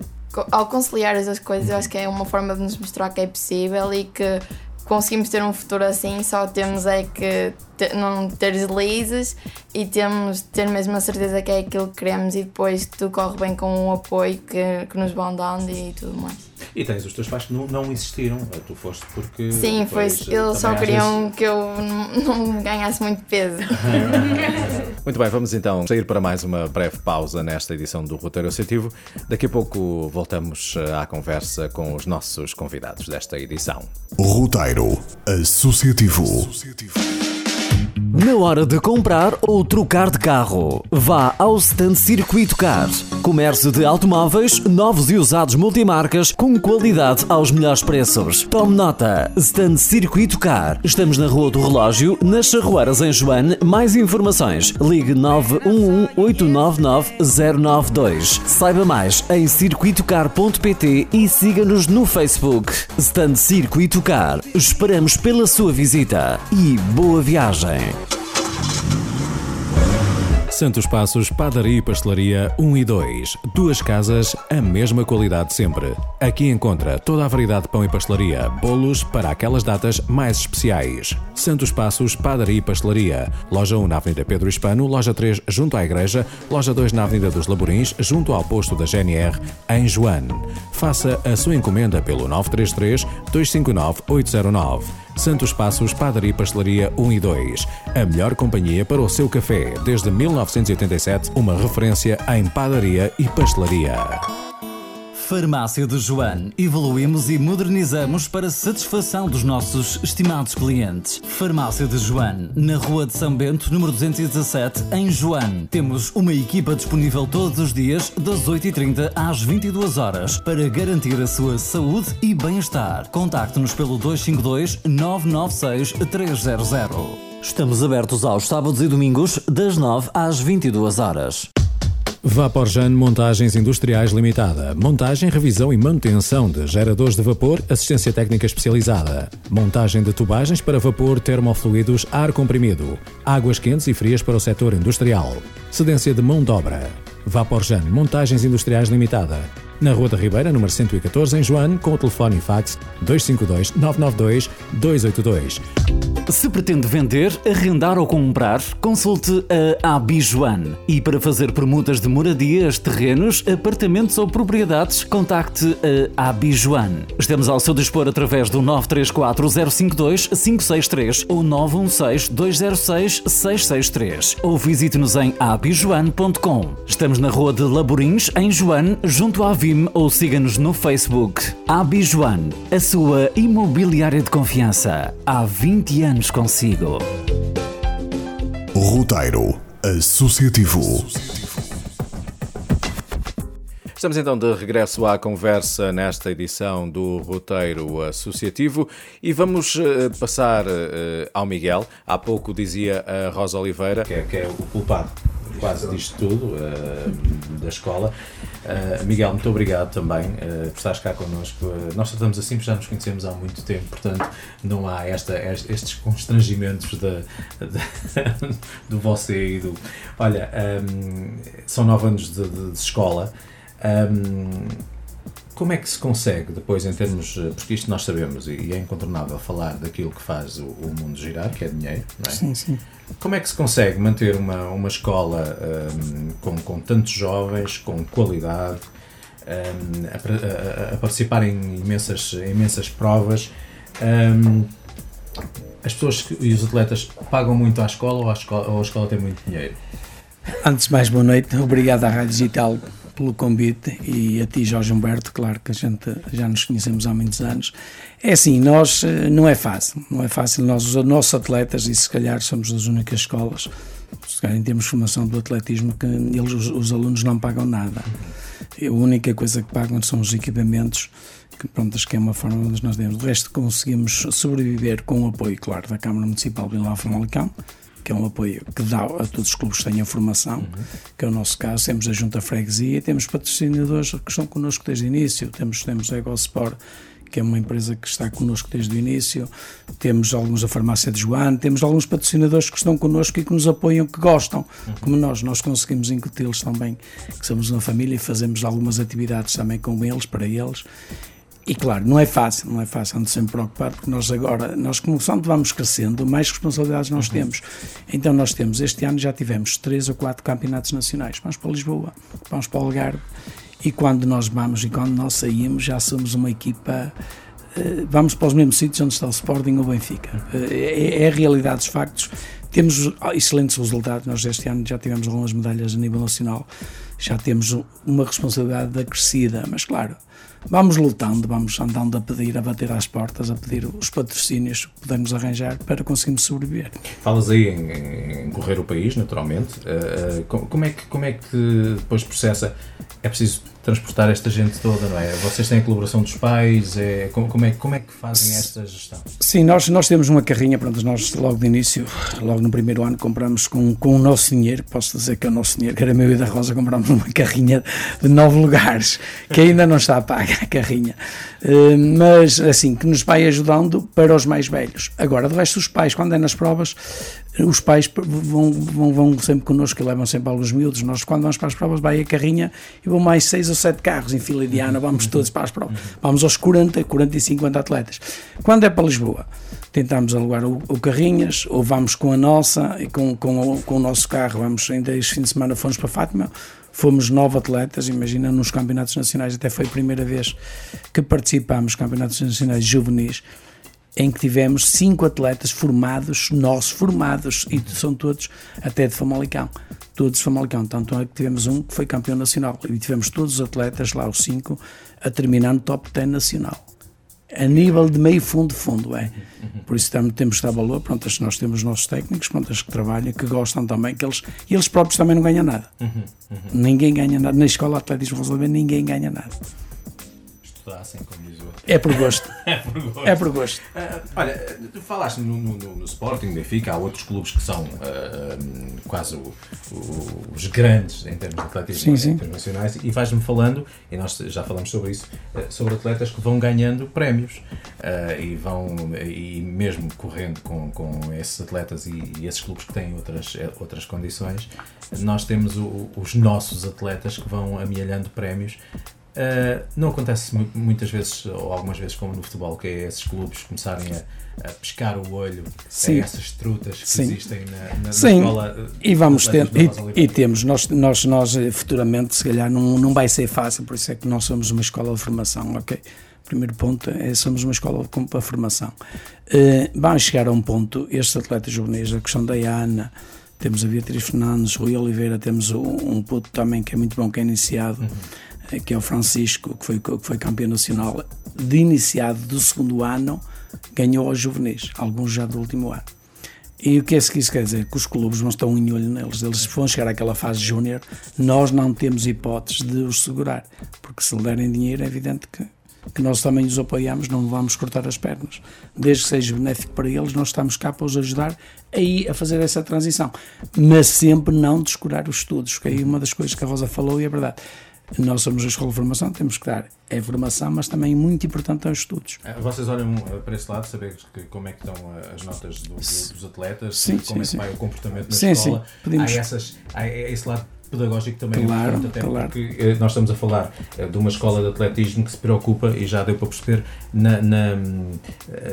ao conciliar as duas coisas, eu acho que é uma forma de nos mostrar que é possível e que conseguimos ter um futuro assim, só temos é que te- não ter deslizes e temos ter mesmo a certeza que é aquilo que queremos e depois tudo corre bem com o apoio que, que nos vão dando e tudo mais. E tens os teus pais que não, não insistiram, tu foste porque. Sim, foi, eh, eles só queriam vezes- que eu não, não ganhasse muito peso. (laughs) Muito bem, vamos então sair para mais uma breve pausa nesta edição do Roteiro Associativo. Daqui a pouco voltamos eh, à conversa com os nossos convidados desta edição. Roteiro Associativo. Na hora de comprar ou trocar de carro, vá ao stand Circuito Car. Comércio de automóveis, novos e usados multimarcas, com qualidade aos melhores preços. Tome nota, stand Circuito Car. Estamos na Rua do Relógio, nas Charrueiras em Joane. Mais informações, ligue 911-899-092. Saiba mais em circuitocar.pt e siga-nos no Facebook. Stand Circuito Car. Esperamos pela sua visita e boa viagem. Santos Passos, Padaria e Pastelaria 1 e 2. Duas casas, a mesma qualidade sempre. Aqui encontra toda a variedade de pão e pastelaria, bolos para aquelas datas mais especiais. Santos Passos, Padaria e Pastelaria. Loja 1 na Avenida Pedro Hispano, loja 3 junto à Igreja, loja 2 na Avenida dos Laborins, junto ao posto da GNR, em Joane. Faça a sua encomenda pelo 933 259 809. Santos Passos, Padaria e Pastelaria 1 e 2. A melhor companhia para o seu café. Desde 1987, uma referência em padaria e pastelaria. Farmácia de Joane. Evoluímos e modernizamos para satisfação dos nossos estimados clientes. Farmácia de Joane, na Rua de São Bento, número 217, em Joane. Temos uma equipa disponível todos os dias, das 8h30 às 22 horas, para garantir a sua saúde e bem-estar. Contacte-nos pelo 252 996 300. Estamos abertos aos sábados e domingos, das 9 às 22 horas. Vaporjan Montagens Industriais Limitada. Montagem, revisão e manutenção de geradores de vapor, assistência técnica especializada. Montagem de tubagens para vapor, termofluidos, ar comprimido. Águas quentes e frias para o setor industrial. Cedência de mão de obra. Vaporjan Montagens Industriais Limitada. Na Rua da Ribeira, número 114, em Joane, com o telefone e fax 252 992 282. Se pretende vender, arrendar ou comprar, consulte a Abijuan. E para fazer permutas de moradias, terrenos, apartamentos ou propriedades, contacte a Abijuan. Estamos ao seu dispor através do 934 052 563 ou 916 206 663 ou visite-nos em abijuan.com. Estamos na Rua de Laborins, em Joane, junto à Vim ou siga-nos no Facebook. Abijuan, a sua imobiliária de confiança. Há 20 anos consigo. Roteiro Associativo. Estamos então de regresso à conversa nesta edição do Roteiro Associativo e vamos eh, passar eh, ao Miguel. Há pouco dizia a Rosa Oliveira que é, que é o culpado. Quase disto tudo, uh, da escola. Uh, Miguel, muito obrigado também uh, por estares cá connosco. nós tratamos assim já nos conhecemos há muito tempo, portanto não há esta, estes constrangimentos de, de, (laughs) do você e do. Olha, um, são nove anos de, de, de escola. Um, como é que se consegue depois, em termos. Porque isto nós sabemos e é incontornável falar daquilo que faz o, o mundo girar, que é dinheiro, não é? Sim, sim. Como é que se consegue manter uma, uma escola um, com, com tantos jovens, com qualidade, um, a, a, a, participar em imensas, imensas provas? Um, as pessoas e os atletas pagam muito à escola ou a escola, ou a escola tem muito dinheiro? Antes de mais, boa noite. Obrigado à Rádio Digital pelo convite e a ti, Jorge Humberto, claro que a gente já nos conhecemos há muitos anos. É assim, nós, eh, não é fácil, não é fácil. Nós, os nossos atletas, e se calhar somos as únicas escolas, se calhar em termos de formação do atletismo, que eles, os, os alunos não pagam nada. A única coisa que pagam são os equipamentos, que pronto, acho que é uma forma onde nós demos. O resto conseguimos sobreviver com o apoio, claro, da Câmara Municipal de Vila Famalicão, que é um apoio que dá a todos os clubes que tenham formação, uhum. que é o nosso caso. Temos a Junta Freguesia, temos patrocinadores que estão connosco desde o início, temos, temos a EgoSport, que é uma empresa que está connosco desde o início, temos alguns da farmácia de João, temos alguns patrocinadores que estão connosco e que nos apoiam, que gostam, uhum. como nós, nós conseguimos incuti-los também, que somos uma família e fazemos algumas atividades também com eles, para eles, e claro, não é fácil, não é fácil, ando sempre preocupado, porque nós agora, nós começando vamos crescendo, mais responsabilidades nós uhum. temos. Então nós temos, este ano já tivemos três ou quatro campeonatos nacionais. Vamos para Lisboa, vamos para o Algarve, e quando nós vamos e quando nós saímos, já somos uma equipa eh, vamos para os mesmos sítios onde está o Sporting ou o Benfica. Eh, é, é, a realidade dos factos. Temos excelentes resultados. Nós este ano já tivemos algumas medalhas a nível nacional, já temos uma responsabilidade acrescida, mas claro, vamos lutando, vamos andando a pedir, a bater às portas, a pedir os patrocínios que podemos arranjar para conseguirmos sobreviver. Falas aí em, em correr o país, naturalmente. Uh, como, é que, como é que depois processa? É preciso transportar esta gente toda, não é? Vocês têm a colaboração dos pais, é, como, como, é, como é que fazem esta gestão? Sim, nós, nós temos uma carrinha, pronto, nós logo de início, logo no primeiro ano, compramos com, com o nosso dinheiro, posso dizer que é o nosso dinheiro, que era meu e da Rosa, compramos uma (laughs) carrinha de nove lugares, que ainda não está paga a carrinha, uh, mas assim, que nos vai ajudando para os mais velhos. Agora, do resto, os pais, quando é nas provas, os pais vão, vão, vão sempre connosco e levam sempre alguns miúdos. Nós, quando vamos para as provas, vai a carrinha e vão mais seis ou sete carros em fila indiana, vamos todos para as provas. Vamos aos 40, 40 e 50 atletas. Quando é para Lisboa, tentamos alugar o, o carrinhas ou vamos com a nossa e com, com, com o nosso carro. Vamos, ainda este fim de semana fomos para Fátima, fomos nove atletas, imagina, nos campeonatos nacionais, até foi a primeira vez que participámos campeonatos nacionais juvenis em que tivemos cinco atletas formados, nossos formados, e são todos até de Famalicão. Todos de Famalicão. Tanto é que tivemos um que foi campeão nacional. E tivemos todos os atletas, lá os cinco, a terminar no top 10 nacional. A nível de meio fundo, fundo, é. Por isso temos, temos de dar valor. Pronto, nós temos os nossos técnicos, pronto, que trabalham, que gostam também, que eles, e eles próprios também não ganham nada. Ninguém ganha nada. Na escola de atletismo, ninguém ganha nada. Estudassem, como diz o (laughs) é por gosto. é por gosto. É por gosto. Uh, olha, tu falaste no, no, no, Sporting, Benfica, há outros clubes que são uh, quase o, o, os grandes em termos de atletismo sim, internacionais e vais-me falando, e nós já falamos sobre isso, uh, sobre atletas que vão ganhando prémios e vão, e mesmo correndo com, com esses atletas e, e esses clubes que têm outras, outras condições, nós temos o, os nossos atletas que vão amealhando prémios Uh, não acontece muitas vezes, ou algumas vezes, como no futebol, que é esses clubes começarem a, a pescar o olho Sim. a essas trutas que Sim. existem na, na, Sim. escola. E vamos ter, e, e, temos, nós, nós, nós eh, futuramente, se calhar, não, não vai ser fácil, por isso é que nós somos uma escola de formação, ok? Primeiro ponto é somos uma escola para formação. Uh, vamos chegar a um ponto, estes atletas juvenis, a questão da Ana, temos a Beatriz Fernandes, Rui Oliveira, temos um, um puto também que é muito bom, que é iniciado. Uhum que é o Francisco, que foi, que foi campeão nacional de iniciado do segundo ano, ganhou aos juvenis, alguns já do último ano. E o que é que isso quer dizer? Que os clubes vão estar um em olho neles. Eles vão chegar àquela fase júnior, nós não temos hipóteses de os segurar, porque se lhe derem dinheiro é evidente que que nós também os apoiamos, não vamos cortar as pernas. Desde que seja benéfico para eles, nós estamos cá para os ajudar aí a fazer essa transição. Mas sempre não descurar os estudos, que aí uma das coisas que a Rosa falou e é verdade. Nós somos a escola de formação, temos que dar é formação, mas também muito importante aos estudos. Ah, Vocês olham ah, para esse lado, saber que, como é que estão ah, as notas do- do- dos atletas, Sim, como sim, é que sim. vai o comportamento na Sim, escola. sim, podemos- Há, essas, há esse lado pedagógico também Claro, importante, até claro. porque eh, nós estamos a falar eh, de uma escola de atletismo que se preocupa, e já deu para perceber, na, na,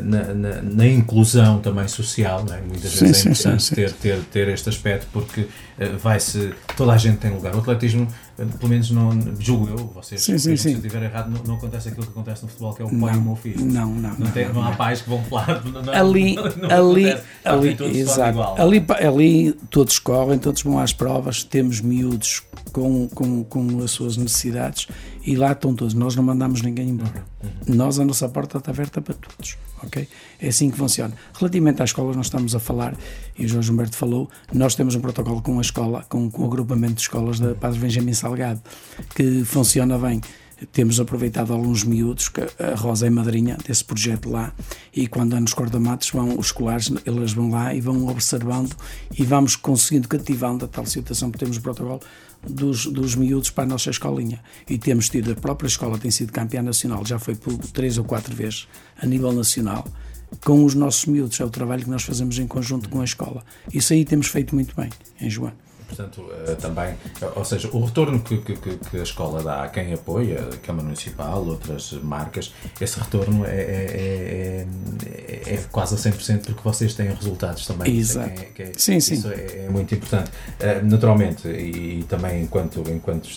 na, na- na inclusão também social, é? muitas Sim, vezes é sim, importante sim, sim. Ter, ter, ter este aspecto porque eh, vai-se, toda a gente tem lugar. O atletismo, eh, pelo menos não, julgo eu, vocês, Sim, sim, sim. se eu estiver errado, não, não acontece aquilo que acontece no futebol, que é o pai e o meu filho. Não, não, Não, tem- não, há pais que vão falar. Não, ali, (laughs) não ali, ali, todos exato. igual. ali, ali todos correm, todos vão às provas, temos miúdos com, com, com as suas necessidades e lá estão todos. Nós não mandamos ninguém embora. Nós, a nossa porta está aberta para todos. Ok? É assim que funciona. Relativamente às escolas, nós estamos a falar, e o Jorge Humberto falou, nós temos um protocolo com a escola, com, com o agrupamento de escolas da Padre Benjamin Salgado, que funciona bem. Temos aproveitado alguns miúdos, que a Rosa é madrinha desse projeto lá, e quando há nos corda-matos, vão os escolares, eles vão lá e vão observando e vamos conseguindo cativando a tal situação, porque temos o protocolo dos, dos miúdos para a nossa escolinha. E temos tido, a própria escola tem sido campeã nacional, já foi por três ou quatro vezes a nível nacional, com os nossos miúdos. É o trabalho que nós fazemos em conjunto com a escola. Isso aí temos feito muito bem, em João. Portanto, eh, também, eh, ou seja, o retorno que, que, que- a escola dá a quem apoia, a Câmara Municipal, outras marcas, esse retorno é, é, é, é- é quase a 100% porque vocês têm resultados também. Isso é Exato. que é- que é- Sim, sim. Isso é, muito importante. Eh, naturalmente, e, e também enquanto, enquanto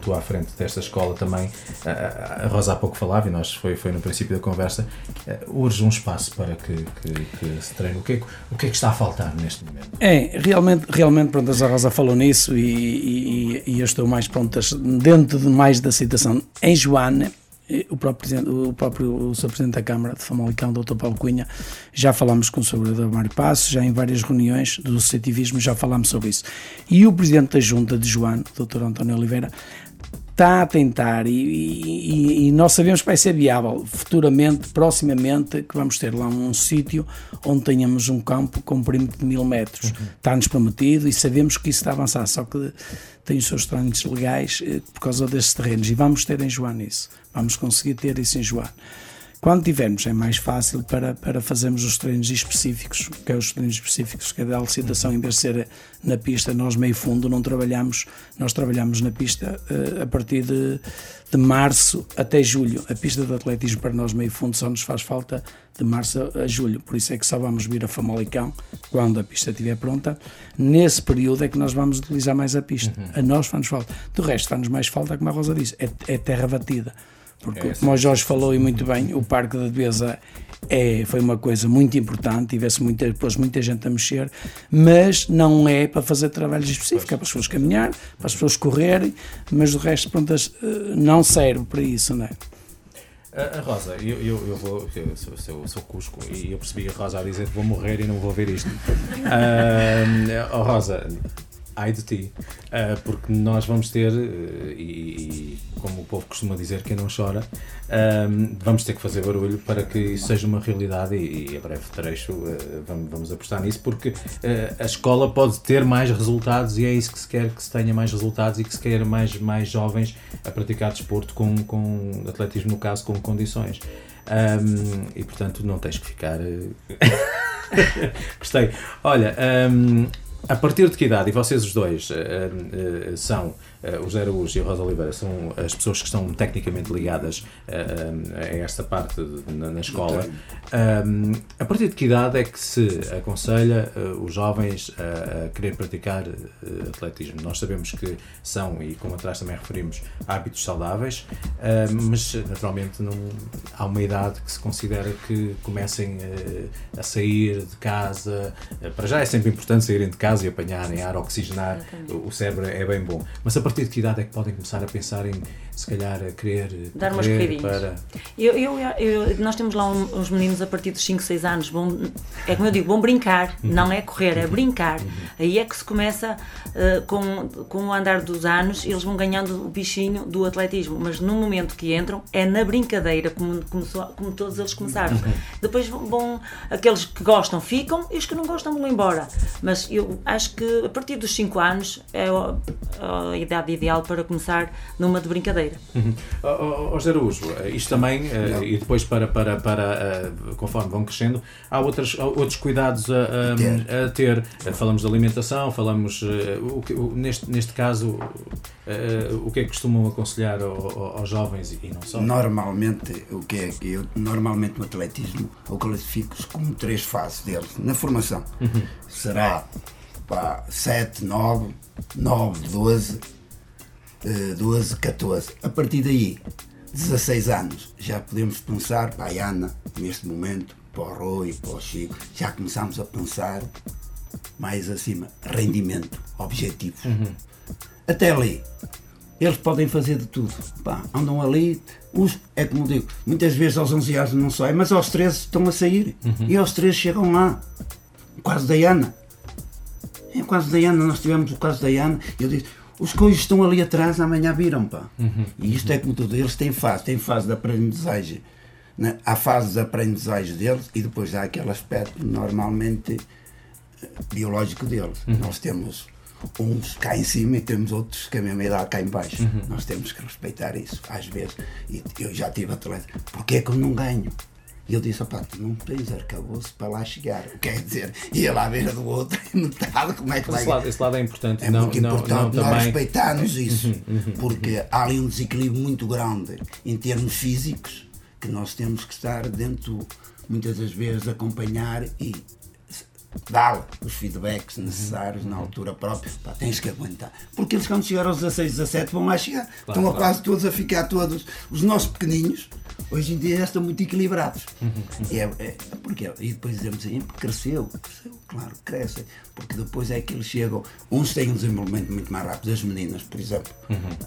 tu à frente desta escola também, a Rosa há pouco falava, e nós foi, foi no princípio da conversa, urge um espaço para que, que, se treine. O que, é, que- o que é que está a faltar neste momento? É, realmente, realmente pronto, a Rosa falou nisso e, e- e eu estou mais pronto, dentro de mais da situação. Em Joana, o próprio, o próprio o Sr. Presidente da Câmara de Famalicão, Dr. Paulo Cunha, já falámos com o Sr. Mário Passo, já em várias reuniões do associativismo já falámos sobre isso. E o Presidente da Junta de Joana, Dr. António Oliveira, está a tentar e, e- e- nós sabemos que vai ser viável futuramente, proximamente, que vamos ter lá um sítio onde tenhamos um campo com um perímetro de mil metros. Está-nos prometido e sabemos que isso está a avançar, só que tem os seus trâmites legais eh, por causa desses terrenos e vamos ter em Joana isso. Vamos conseguir ter isso em Joana. Quando tivermos é mais fácil para, para fazermos os treinos específicos, que é os treinos específicos, que é da licitação, em vez de ser na pista, nós meio fundo não trabalhamos, nós trabalhamos na pista eh, a partir de, de março até julho. A pista de atletismo para nós meio fundo só nos faz falta de março a, julho, por isso é que só vamos vir a Famalicão quando a pista estiver pronta. Nesse período é que nós vamos utilizar mais a pista. A nós faz-nos falta. Do resto faz-nos mais falta, como a Rosa disse, é, é terra batida. Porque, É, como o Jorge falou e muito bem, o Parque da Devesa é, foi uma coisa muito importante, tivesse muita, depois muita gente a mexer, mas não é para fazer trabalhos específicos, é para as pessoas caminhar, para as pessoas correrem, mas o resto pronto, eh, não serve para isso, não é? A, Rosa, eu, eu, eu vou, eu sou, sou, sou Cusco e eu percebi a Rosa a dizer vou morrer e não vou ver isto. (laughs) Oh, Rosa, de ti, Ah, porque nós vamos ter, eh, e, e como o povo costuma dizer, quem não chora, ah, vamos ter que fazer barulho para que isso seja uma realidade e, e a breve trecho vamos, vamos apostar nisso, porque a escola pode ter mais resultados e é isso que se quer, que se tenha mais resultados e que se queira mais, mais jovens a praticar desporto com, com atletismo, no caso, com condições. Ahm, e portanto não tens que ficar. (laughs) Gostei. Olha, ahm, a partir de que idade, e vocês os dois eh, eh, são, eh, o José Araújo e a Rosa Oliveira, são as pessoas que estão tecnicamente ligadas eh, a esta parte de- na, na escola, a partir de que idade é que se aconselha eh, os jovens a, a querer praticar atletismo? Nós sabemos que são, e como atrás também referimos, hábitos saudáveis, mas naturalmente não, há uma idade que se considera que comecem a sair de casa. Para já é sempre importante saírem de casa e apanharem ar, oxigenar, o o cérebro é bem bom. Mas a partir de que idade é que podem começar a pensar em, se calhar, a querer Dar umas para... Eu, eu, eu- nós temos lá um- uns meninos a partir dos 5, 6 anos, vão, é como eu digo, vão brincar, não é correr, é brincar. Aí é que se começa eh, com, com o andar dos anos, eles vão ganhando o bichinho do atletismo, mas no momento que entram é na brincadeira, como, começou, como todos eles começaram. Depois vão, aqueles que gostam ficam e os que não gostam vão embora. Mas eu acho que a partir dos 5 anos é o- a idade ideal para começar numa de brincadeira. Uhum. Ó, ó, José Araújo, eh, isto também, eh, e depois para, para, para eh, conforme vão crescendo, há, outras, outros cuidados a, a- a ter. Eh, Falamos de alimentação, falamos, o que- o- neste, neste caso, o que é que costumam aconselhar ao- ao- aos jovens e não só? Normalmente, o que é que eu normalmente no atletismo eu classifico como três fases deles. Na formação Uhum. será pá, 7, 9, 9, 12, eh, 12, 14. A partir daí, 16 anos, já podemos pensar para a Ana, neste momento, para o Rui, para o Chico, já começamos a pensar mais acima, rendimento, objetivos. Até ali, eles podem fazer de tudo. Pá, andam ali, uns, é como digo, muitas vezes aos 11 anos não saem, mas aos 13 estão a sair. E aos 13 chegam lá. Caso da Ana. É caso da Ana, nós tivemos o caso da Ana. Eu disse, os coisas estão ali atrás, amanhã viram, pá. E isto é como tudo, eles têm fase, têm fase de aprendizagem. Né? Há fase de aprendizagem deles e depois há aquele aspecto normalmente biológico deles. Nós temos uns cá em cima e temos outros que a mesma idade cá em baixo. Nós temos que respeitar isso, às vezes. E eu já tive atleta, porquê é que eu não ganho? E eu disse, opá, tu não tens arcabouço para lá chegar. Quer dizer, ia lá à beira do outro (laughs) e metade, como é que vai Esse lado, esse lado é importante. é não, muito não, importante não, nós também... Uhum, respeitarmos isso, porque há ali um desequilíbrio muito grande em termos físicos que nós temos que estar dentro, muitas das vezes, acompanhar e dar os feedbacks Uhum. necessários na altura própria. Pá, tens que aguentar. Porque eles, quando chegar aos 16, 17, vão lá chegar. Estão a claro. quase todos a ficar todos. Os nossos pequeninos, hoje em dia, já estão muito equilibrados. Uhum, E, é, é, porque, e depois dizemos assim, cresceu, cresceu, claro, crescem. Porque depois é que eles chegam. Uns têm um desenvolvimento muito mais rápido, as meninas, por exemplo.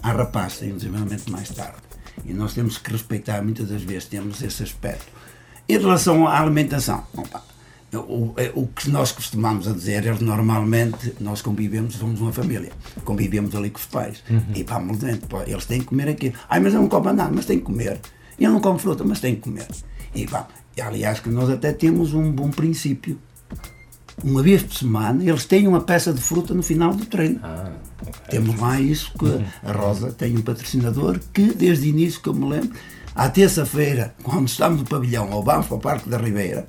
Há rapazes que têm um desenvolvimento mais tarde. E nós temos que respeitar, muitas das vezes, temos esse aspecto. Em relação à alimentação, opa, o, é, o que nós costumamos a dizer é normalmente nós convivemos, somos uma família, convivemos ali com os pais e vamos dentro, pá, eles têm que comer aquilo. Ai, mas eu não como nada, mas tem que comer. Eu não como fruta, mas tem que comer. E e, aliás, que nós até temos um bom princípio. Uma vez por semana, eles têm uma peça de fruta no final do treino. Ah, ok. Temos lá isso que a Rosa tem um patrocinador que, desde o início que eu me lembro, à terça-feira, quando estamos no pavilhão ou vamos para o Parque da Ribeira,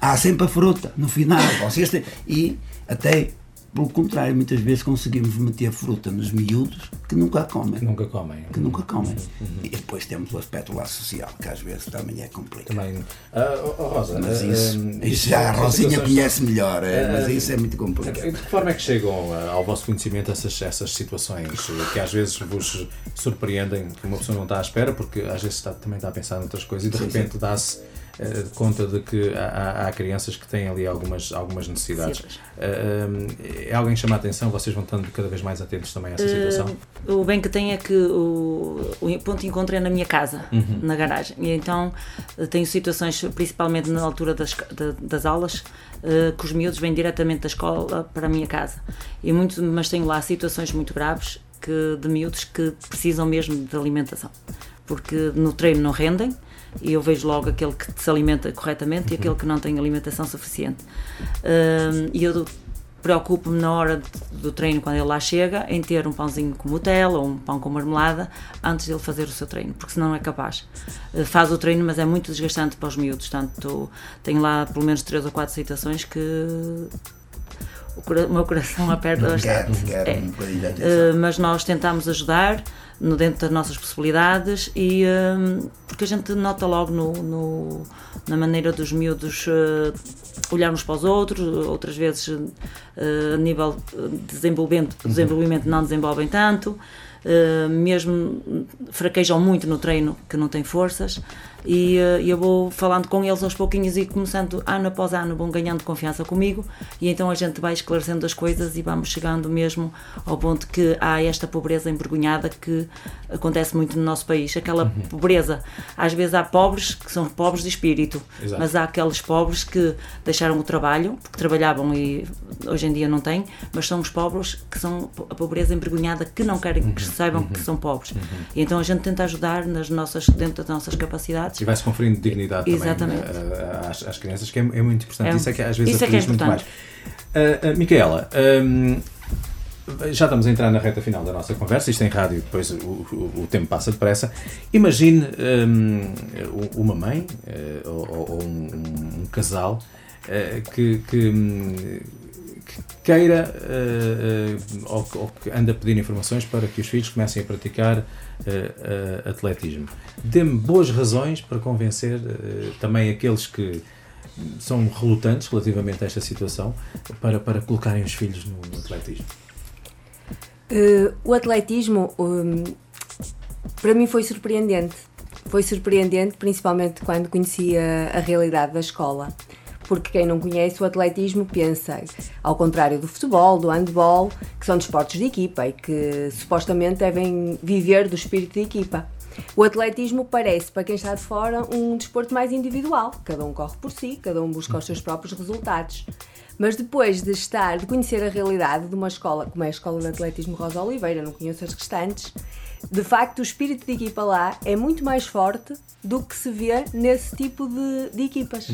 há sempre a fruta no final. (laughs) Vocês têm, e até, pelo contrário, muitas vezes conseguimos meter fruta nos miúdos que nunca comem. Nunca comem. Que nunca comem. E depois temos o aspecto lá social, que às vezes também é complicado. Também. Ah, oh, Rosa, Mas ah, isso, ah, isso já a Rosinha conhece melhor, Ah, mas isso é muito complicado. De que forma é que chegam ao vosso conhecimento essas, essas situações que às vezes vos surpreendem, que uma pessoa não está à espera, porque às vezes está, também está a pensar noutras coisas e de Sim, repente dá-se eh, conta de que há, há- crianças que têm ali algumas, algumas necessidades. Necessidades. Ah, ah, é alguém chama a atenção, vocês vão estando cada vez mais atentos também a essa situação? Uh, o bem que tem é que o, o ponto de encontro é na minha casa, Uhum. na garagem. E então uh, tenho situações, principalmente na altura das, da- das aulas, uh, que os miúdos vêm diretamente da escola para a minha casa. E muito, mas tenho lá situações muito graves que, de miúdos que precisam mesmo de alimentação. Porque no treino não rendem e eu vejo logo aquele que se alimenta corretamente e aquele que não tem alimentação suficiente. E eu preocupo-me na hora de- do treino, quando ele lá chega, em ter um pãozinho com Nutella ou um pão com marmelada antes dele fazer o seu treino, porque senão não é capaz. Eh, Faz o treino, mas é muito desgastante para os miúdos. Tanto tenho lá pelo menos três ou quatro situações que o, meu coração (laughs) aperta bastante. quero, quero É. um de. Uh, mas nós tentamos ajudar no dentro das nossas possibilidades e um, porque a gente nota logo no, no- na maneira dos miúdos uh, olhar uns para os outros, outras vezes a nível de desenvolvimento, desenvolvimento não desenvolvem tanto, uh, mesmo fraquejam muito no treino que não têm forças. E uh, eu vou falando com eles aos pouquinhos e começando ano após ano, vão ganhando confiança comigo e então a gente vai esclarecendo as coisas e vamos chegando mesmo ao ponto que há esta pobreza envergonhada que acontece muito no nosso país. Aquela uhum. pobreza, às vezes há pobres que são pobres de espírito, Exato. mas há aqueles pobres que deixaram o trabalho, porque trabalhavam e hoje em dia não têm, mas são os pobres que são a pobreza envergonhada que não querem que se saibam uhum. que são pobres. Uhum. E então a gente tenta ajudar nas nossas, dentro das nossas capacidades. E vai-se conferindo dignidade Exatamente. também uh, às, às, crianças, que é, é muito importante. É, isso é que às vezes isso é que é muito mais. Uh, uh, Micaela, um, já estamos a entrar na reta final da nossa conversa, isto em rádio, depois o, o, o tempo passa depressa. Imagine um, uma mãe uh, ou, ou um, um, casal uh, que, que, queira uh, ou, ou, que anda a pedir informações para que os filhos comecem a praticar atletismo. Dê-me boas razões para convencer também aqueles que são relutantes relativamente a esta situação para, para colocarem os filhos no, no atletismo. Uh, o atletismo, um, para mim, foi surpreendente. Foi surpreendente, principalmente quando conhecia a realidade da escola. Porque quem não conhece o atletismo pensa, ao contrário do futebol, do handball, que são desportos de equipa e que supostamente devem viver do espírito de equipa. O atletismo parece, para quem está de fora, um desporto mais individual. Cada um corre por si, cada um busca os seus próprios resultados. Mas depois de estar, de conhecer a realidade de uma escola, como é a Escola de Atletismo Rosa Oliveira, não conheço as restantes, de facto o espírito de equipa lá é muito mais forte do que se vê nesse tipo de, de equipas.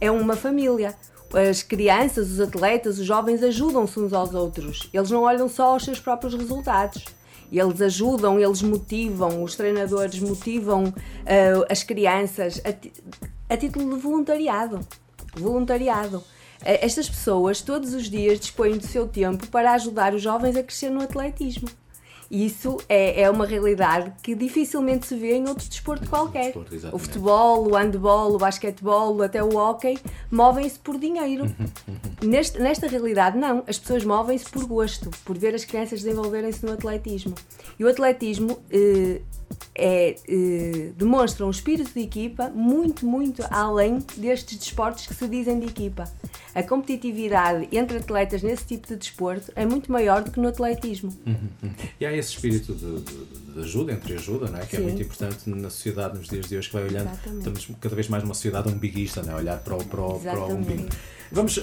É uma família. As crianças, os atletas, os jovens ajudam-se uns aos outros. Eles não olham só aos seus próprios resultados. Eles ajudam, eles motivam, os treinadores motivam uh, as crianças a, a título de voluntariado. Voluntariado. Eh, estas pessoas todos os dias dispõem do seu tempo para ajudar os jovens a crescer no atletismo. Isso é, é uma realidade que dificilmente se vê em outro desporto qualquer. Desporto, o futebol, o handball, o basquetebol, até o hockey, movem-se por dinheiro. (laughs) Neste, nesta realidade, não. As pessoas movem-se por gosto, por ver as crianças desenvolverem-se no atletismo. E o atletismo eh, é, eh, demonstra um espírito de equipa muito, muito além destes desportos que se dizem de equipa. A competitividade entre atletas nesse tipo de desporto é muito maior do que no atletismo. Uhum, uhum. E há esse espírito de, de, de, ajuda, entre ajuda, não é? que é Sim. é muito importante na sociedade nos dias de hoje, que vai olhando, Exatamente. estamos cada vez mais uma sociedade umbiguista, não é? olhar para o, para o, para o umbigo. Vamos, uh,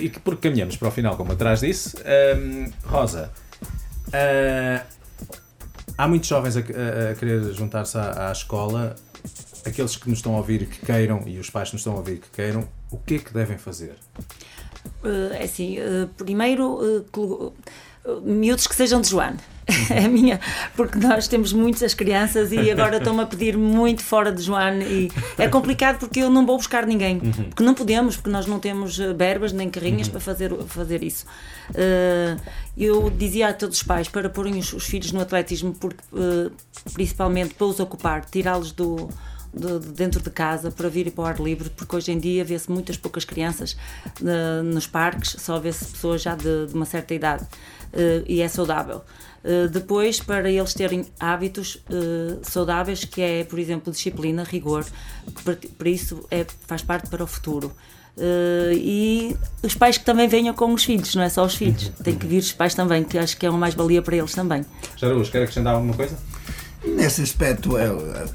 e porque caminhamos para o final, como atrás disso, um, Rosa, uh, há muitos jovens a, a, a querer juntar-se à, à, escola, aqueles que nos estão a ouvir que queiram e os pais que nos estão a ouvir que queiram, o que é que devem fazer? Uh, é assim, uh, primeiro, uh, miúdos que sejam de Joane. (laughs) é minha, porque nós temos muitas crianças e agora estão-me a pedir muito fora de Joane e é complicado porque eu não vou buscar ninguém, uhum. porque não podemos, porque nós não temos verbas nem carrinhas uhum. para fazer, fazer isso. Uh, eu dizia a todos os pais para porem os, os filhos no atletismo, porque, uh, principalmente para os ocupar, tirá-los do, de, de dentro de casa para vir para o ar livre, porque hoje em dia vê-se muitas poucas crianças uh, nos parques, só vê-se pessoas já de, de, uma certa idade uh, e é saudável. Uh, depois, para eles terem hábitos saudáveis, que é, por exemplo, disciplina, rigor, que para, para isso é, faz parte para o futuro. Uh, e os pais que também venham com os filhos, não é só os filhos, tem que vir os pais também, que acho que é uma mais-valia para eles também. Jaraújo, quer acrescentar alguma coisa? Nesse aspecto, é,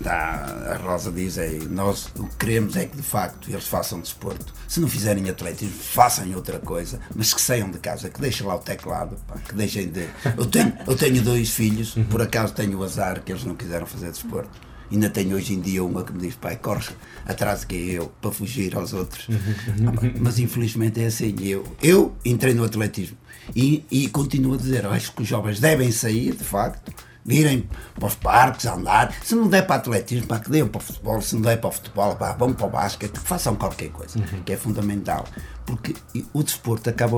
tá, a Rosa diz, é, nós o que queremos é que de facto eles façam desporto. Se não fizerem atletismo, façam outra coisa, mas que saiam de casa, que deixem lá o teclado, pá, que deixem de. Eu tenho, eu tenho dois filhos, por acaso tenho o azar que eles não quiseram fazer desporto. Ainda tenho hoje em dia uma que me diz, pai, corre atrás que é eu, para fugir aos outros. Ah, mas infelizmente é assim. Eu, eu entrei no atletismo e, e continuo a dizer, acho que os jovens devem sair, de facto, virem para os parques, a andar. Se não der para atletismo, para que deem para o futebol. Se não der para o futebol, pá, vamos para o basquete, que façam qualquer coisa, uhum. que é fundamental. Porque o desporto acaba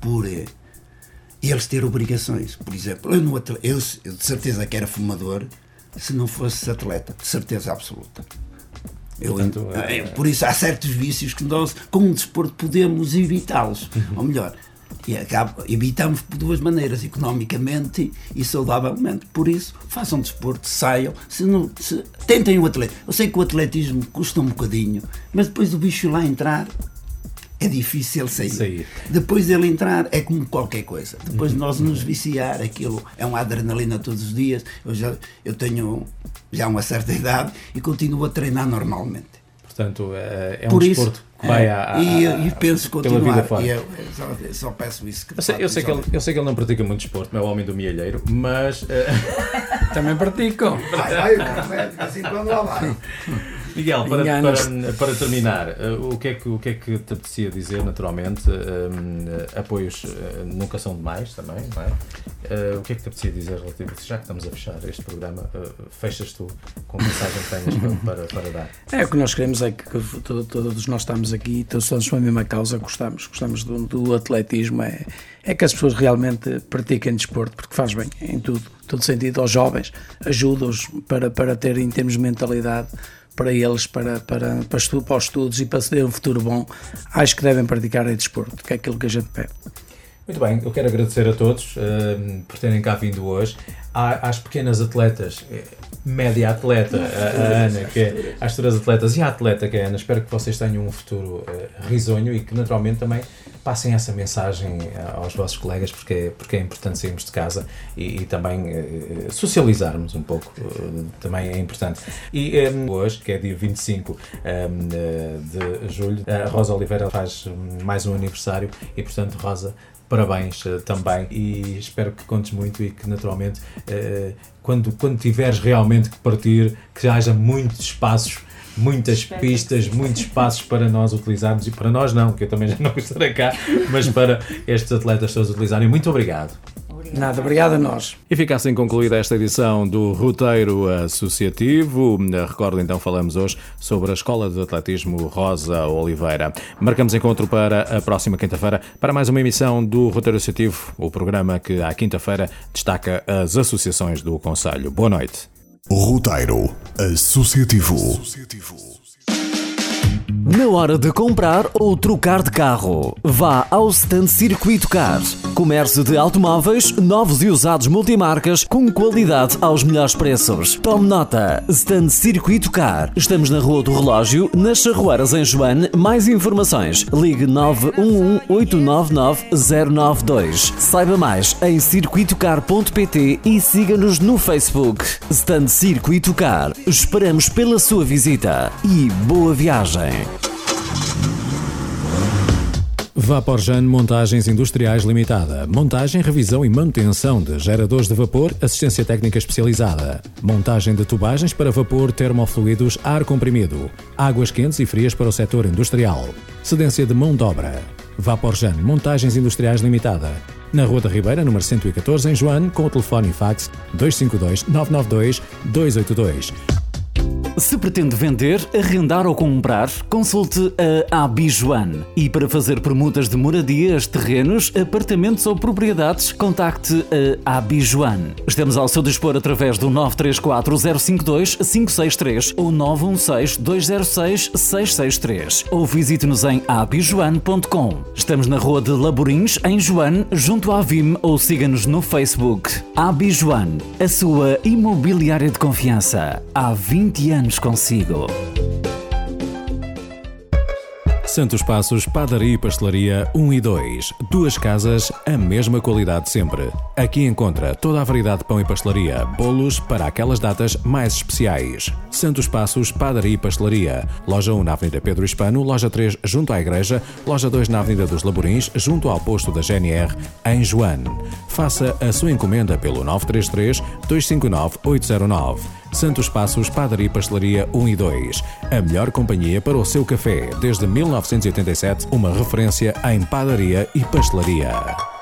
por eh, eles ter obrigações. Por exemplo, eu, no, eu, eu de certeza que era fumador se não fosse atleta, de certeza absoluta. Eu, Portanto, é, é, por isso há certos vícios que nós, com o desporto, podemos evitá-los. Uhum. Ou melhor, E acaba, evitamos por duas maneiras, economicamente e saudavelmente. Por isso, façam desporto, saiam. Se não, se, tentem o atletismo. Eu sei que o atletismo custa um bocadinho, mas depois o bicho lá entrar é difícil sair. Sair. Depois dele entrar é como qualquer coisa. Depois de nós nos viciar, aquilo é uma adrenalina todos os dias. Eu, já, eu tenho já uma certa (laughs) idade e continuo a treinar normalmente. Portanto, é, é um Por isso, desporto que vai é, à, à- e, e penso pela continuar. vida fora. E eu, eu só, peço isso. Que Eu sei, eu, sei que ele, eu sei que ele não pratica muito desporto, é o homem do mielheiro, mas. eh, Também pratico. Vai, vai, assim quando lá vai. (laughs) Miguel, para, para, para terminar, eh, o que, é que, o que é que te apetecia dizer, naturalmente? Eh, eh, apoios eh, nunca são demais também, não é? Eh, o que é que te apetecia dizer relativamente, já que estamos a fechar este programa, eh, fechas tu com mensagem que tenhas para, para, dar? É, o que nós queremos é que, que to- todos nós estamos aqui, todos estamos com a mesma causa, gostamos, gostamos do, do atletismo, é, é que as pessoas realmente pratiquem desporto, porque faz bem em tudo, todo sentido, aos jovens, ajuda-os para, para ter em termos de mentalidade, para eles, para, para, para, estu, para os estudos e para se ter um futuro bom, acho que devem praticar é desporto, que é aquilo que a gente pede. Muito bem, eu quero agradecer a todos eh, por terem cá vindo hoje. Há, às pequenas atletas, eh, média atleta, a, a Ana, que é, às futuras atletas e a atleta que é a Ana, espero que vocês tenham um futuro eh, risonho e que naturalmente também passem essa mensagem eh, aos vossos colegas, porque é, porque é importante sairmos de casa e, e também eh, socializarmos um pouco, eh, também é importante. E eh, hoje, que é dia 25 eh, de julho, a Rosa Oliveira faz mais um aniversário e, portanto, Rosa, parabéns eh, também e espero que contes muito e que naturalmente eh, quando, quando tiveres realmente que partir que haja muitos espaços muitas pistas, muitos espaços para nós utilizarmos e para nós não, que eu também já não estarei cá, mas para estes atletas todos utilizarem. Muito obrigado. Nada, obrigado a nós. E fica assim concluída esta edição do Roteiro Associativo. Recordo então, falamos hoje sobre a Escola de Atletismo Rosa Oliveira. Marcamos encontro para a próxima quinta-feira para mais uma emissão do Roteiro Associativo, o programa que à quinta-feira destaca as associações do Conselho. Boa noite. Roteiro Associativo. Na hora de comprar ou trocar de carro, vá ao stand Circuito Car. Comércio de automóveis, novos e usados multimarcas, com qualidade aos melhores preços. Tome nota, stand Circuito Car. Estamos na Rua do Relógio, nas Charrueiras em Joane. Mais informações, ligue 911-899-092. Saiba mais em circuitocar.pt e siga-nos no Facebook. Stand Circuito Car. Esperamos pela sua visita e boa viagem. Vaporjan Montagens Industriais Limitada. Montagem, revisão e manutenção de geradores de vapor, assistência técnica especializada. Montagem de tubagens para vapor, termofluidos, ar comprimido. Águas quentes e frias para o setor industrial. Cedência de mão de obra. Vaporjan Montagens Industriais Limitada. Na Rua da Ribeira, número 114, em Joane, com o telefone e fax 252 992 282. Se pretende vender, arrendar ou comprar, consulte a Abijuan. E para fazer permutas de moradias, terrenos, apartamentos ou propriedades, contacte a Abijuan. Estamos ao seu dispor através do 934-052-563 ou 916-206-663 ou visite-nos em abijuan.com. Estamos na Rua de Laborins, em Joane, junto à VIM ou siga-nos no Facebook. Abijuan, a sua imobiliária de confiança. Há 20 anos consigo. Santos Passos, Padaria e Pastelaria 1 e 2. Duas casas, a mesma qualidade sempre. Aqui encontra toda a variedade de pão e pastelaria, bolos para aquelas datas mais especiais. Santos Passos, Padaria e Pastelaria. Loja 1 na Avenida Pedro Hispano, loja 3 junto à Igreja, loja 2 na Avenida dos Laborins, junto ao posto da GNR, em Joane. Faça a sua encomenda pelo 933 259 809. Santos Passos, Padaria e Pastelaria 1 e 2. A melhor companhia para o seu café, desde 1987, uma referência em padaria e pastelaria.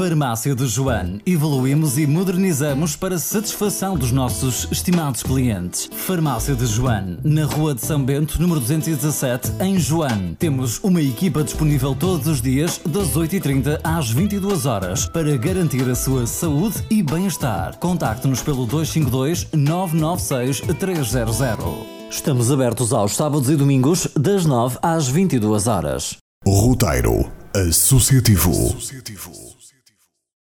Farmácia de Joane. Evoluímos e modernizamos para satisfação dos nossos estimados clientes. Farmácia de Joane, na Rua de São Bento, número 217, em Joane. Temos uma equipa disponível todos os dias, das 8h30 às 22 horas, para garantir a sua saúde e bem-estar. Contacte-nos pelo 252 996 300. Estamos abertos aos sábados e domingos, das 9 às 22 horas. Roteiro Associativo.